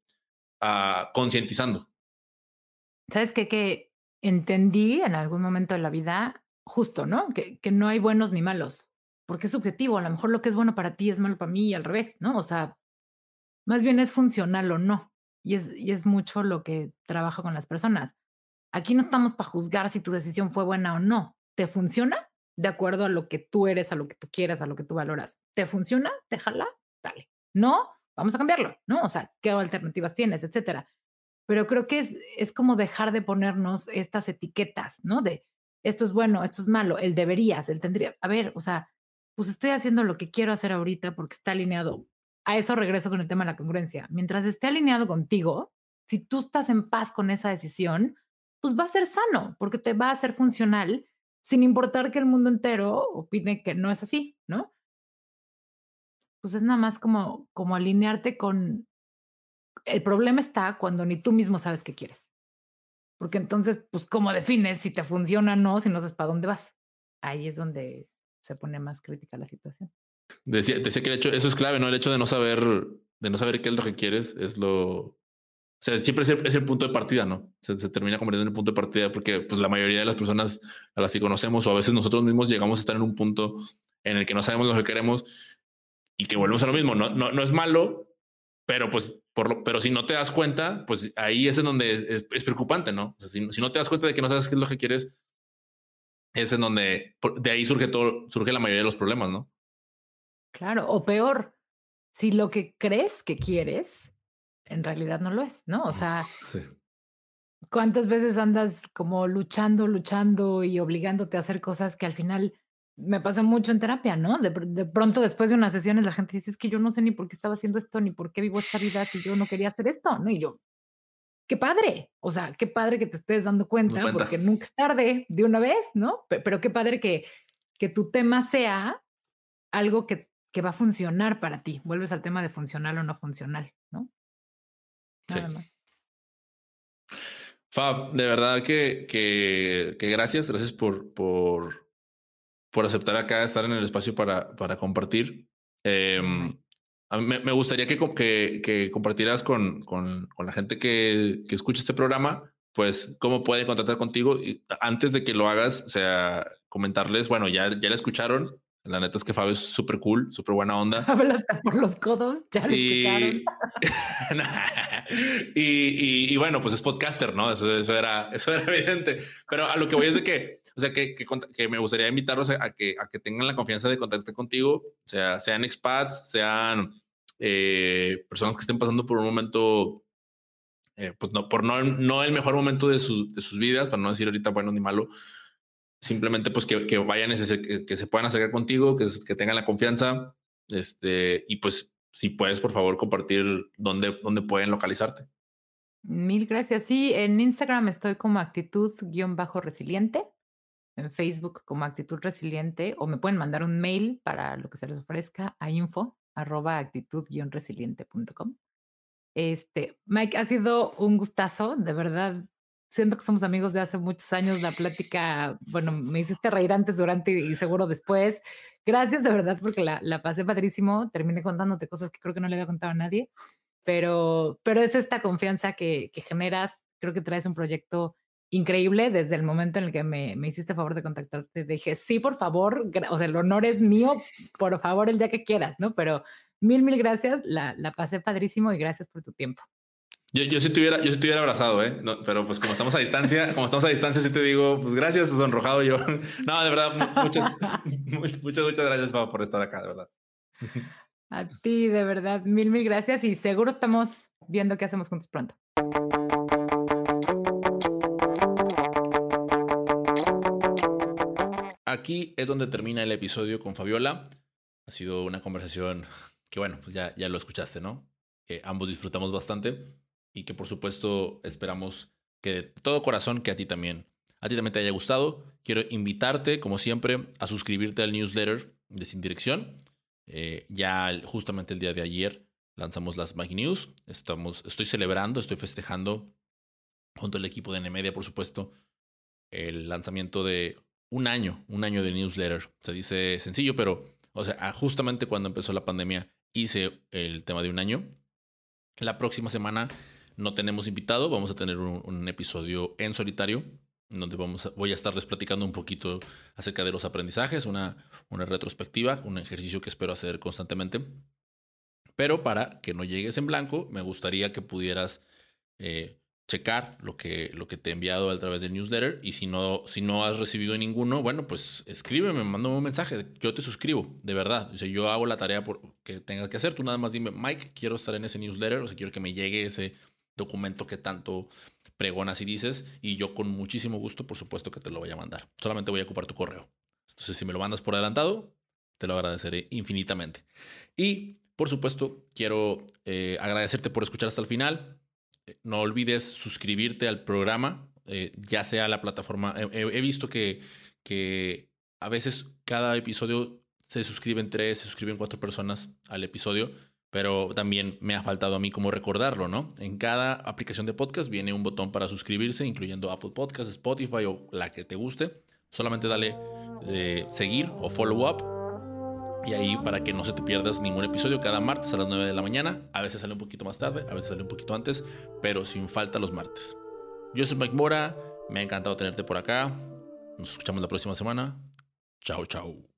uh, concientizando? ¿Sabes qué? Que entendí en algún momento de la vida, justo, ¿no? Que, que no hay buenos ni malos, porque es subjetivo. A lo mejor lo que es bueno para ti es malo para mí y al revés, ¿no? O sea, más bien es funcional o no. Y es, y es mucho lo que trabajo con las personas. Aquí no estamos para juzgar si tu decisión fue buena o no. ¿Te funciona? De acuerdo a lo que tú eres, a lo que tú quieres, a lo que tú valoras. ¿Te funciona? Déjala, dale. No, vamos a cambiarlo, ¿no? O sea, ¿qué alternativas tienes, etcétera? Pero creo que es, es como dejar de ponernos estas etiquetas, ¿no? De esto es bueno, esto es malo, el deberías, el tendría. A ver, o sea, pues estoy haciendo lo que quiero hacer ahorita porque está alineado. A eso regreso con el tema de la congruencia. Mientras esté alineado contigo, si tú estás en paz con esa decisión, pues va a ser sano, porque te va a ser funcional, sin importar que el mundo entero opine que no es así, ¿no? Pues es nada más como, como alinearte con... El problema está cuando ni tú mismo sabes qué quieres. Porque entonces, pues, ¿cómo defines si te funciona o no, si no sabes para dónde vas? Ahí es donde se pone más crítica la situación. Decía, que el hecho, eso es clave, ¿no? El hecho de no saber, de no saber qué es lo que quieres, es lo, o sea, siempre es el, punto de partida, ¿no? Se, termina convirtiendo en el punto de partida porque pues, la mayoría de las personas a las que conocemos o a veces nosotros mismos llegamos a estar en un punto en el que no sabemos lo que queremos y que volvemos a lo mismo. No, no, no es malo, pero pues, por lo, pero si no te das cuenta, pues ahí es en donde es, preocupante, ¿no? O sea, si, si, no te das cuenta de que no sabes qué es lo que quieres, es en donde de ahí surge todo, surge la mayoría de los problemas, ¿no? Claro, o peor, si lo que crees que quieres en realidad no lo es, ¿no? O sea, ¿cuántas veces andas como luchando, luchando y obligándote a hacer cosas que al final me pasa mucho en terapia, ¿no? De, pronto después de unas sesiones la gente dice, es que yo no sé ni por qué estaba haciendo esto, ni por qué vivo esta vida si yo no quería hacer esto, ¿no? Y yo, qué padre, o sea, qué padre que te estés dando cuenta, porque nunca es tarde de una vez, ¿no? Pero, qué padre que, que tu tema sea algo que, que va a funcionar para ti. Vuelves al tema de funcional o no funcional, ¿no? Sí. Fab, de verdad que, que, que, gracias, gracias por, por, por aceptar acá, estar en el espacio para, para compartir. Eh, a mí me, gustaría que, que, que compartieras con, con, con, la gente que, que escucha este programa, pues cómo puede contactar contigo. Y antes de que lo hagas, o sea, comentarles, bueno, ya, ya la escucharon, la neta es que Fabio es súper cool, súper buena onda. Habla hasta por los codos, ya lo y... escucharon. y, y, bueno, pues es podcaster, ¿no? Eso, eso, era, eso era evidente. Pero a lo que voy es de que, o sea, que, que, que me gustaría invitarlos a, que, a que tengan la confianza de contactar contigo, o sea, sean expats, sean eh, personas que estén pasando por un momento, eh, pues no, por no, no el mejor momento de, su, de sus vidas, para no decir ahorita bueno ni malo, simplemente pues que, que vayan, que, se puedan acercar contigo, que, que tengan la confianza, este, y pues si puedes, por favor, compartir dónde, dónde pueden localizarte. Mil gracias. Sí, en Instagram estoy como actitud-resiliente, en Facebook como actitud resiliente, o me pueden mandar un mail para lo que se les ofrezca a info arroba actitud-resiliente.com. Este, Mike, ha sido un gustazo, de verdad, siento que somos amigos de hace muchos años, la plática, bueno, me hiciste reír antes, durante y seguro después. Gracias de verdad porque la, la pasé padrísimo, terminé contándote cosas que creo que no le había contado a nadie, pero, pero es esta confianza que, que generas, creo que traes un proyecto increíble desde el momento en el que me, me hiciste favor de contactarte. Dije, sí, por favor, o sea, el honor es mío, por favor, el día que quieras, ¿no? Pero mil, mil gracias, la, la pasé padrísimo y gracias por tu tiempo. Yo, yo sí tuviera, yo sí tuviera abrazado, ¿eh? No, pero pues como estamos a distancia, como estamos a distancia, sí te digo, pues gracias, sonrojado yo. No, de verdad, muchas, muchas, muchas gracias, Pau, por estar acá, de verdad. A ti, de verdad, mil, mil gracias y seguro estamos viendo qué hacemos juntos pronto. Aquí es donde termina el episodio con Fabiola. Ha sido una conversación que, bueno, pues ya, ya lo escuchaste, ¿no? Que ambos disfrutamos bastante y que por supuesto esperamos que de todo corazón que a ti también, a ti también te haya gustado. Quiero invitarte, como siempre, a suscribirte al newsletter de Sin Dirección. Eh, ya justamente el día de ayer lanzamos las Mag News. Estamos, estoy celebrando, estoy festejando junto al equipo de Nemedia, por supuesto, el lanzamiento de un año, un año de newsletter. Se dice sencillo, pero, o sea, justamente cuando empezó la pandemia hice el tema de un año. La próxima semana no tenemos invitado, vamos a tener un, episodio en solitario, donde vamos voy a estarles platicando un poquito acerca de los aprendizajes, una, una retrospectiva, un ejercicio que espero hacer constantemente. Pero para que no llegues en blanco, me gustaría que pudieras eh, checar lo que, lo que te he enviado a través del newsletter y si no, si no has recibido ninguno, bueno, pues escríbeme, mándame un mensaje, yo te suscribo, de verdad. O yo hago la tarea por, que tengas que hacer, tú nada más dime, Mike, quiero estar en ese newsletter, o sea, quiero que me llegue ese documento que tanto pregonas y dices y yo con muchísimo gusto, por supuesto que te lo voy a mandar. Solamente voy a ocupar tu correo. Entonces, si me lo mandas por adelantado, te lo agradeceré infinitamente. Y, por supuesto, quiero eh, agradecerte por escuchar hasta el final no olvides suscribirte al programa, eh, ya sea la plataforma. He, visto que, que a veces cada episodio se suscriben tres, se suscriben cuatro personas al episodio, pero también me ha faltado a mí como recordarlo, ¿no? En cada aplicación de podcast viene un botón para suscribirse, incluyendo Apple Podcasts, Spotify o la que te guste. Solamente dale eh, seguir o follow up y ahí para que no se te pierdas ningún episodio cada martes a las 9 de la mañana. A veces sale un poquito más tarde, a veces sale un poquito antes, pero sin falta los martes. Yo soy Mike Mora, me ha encantado tenerte por acá. Nos escuchamos la próxima semana. Chao, chao.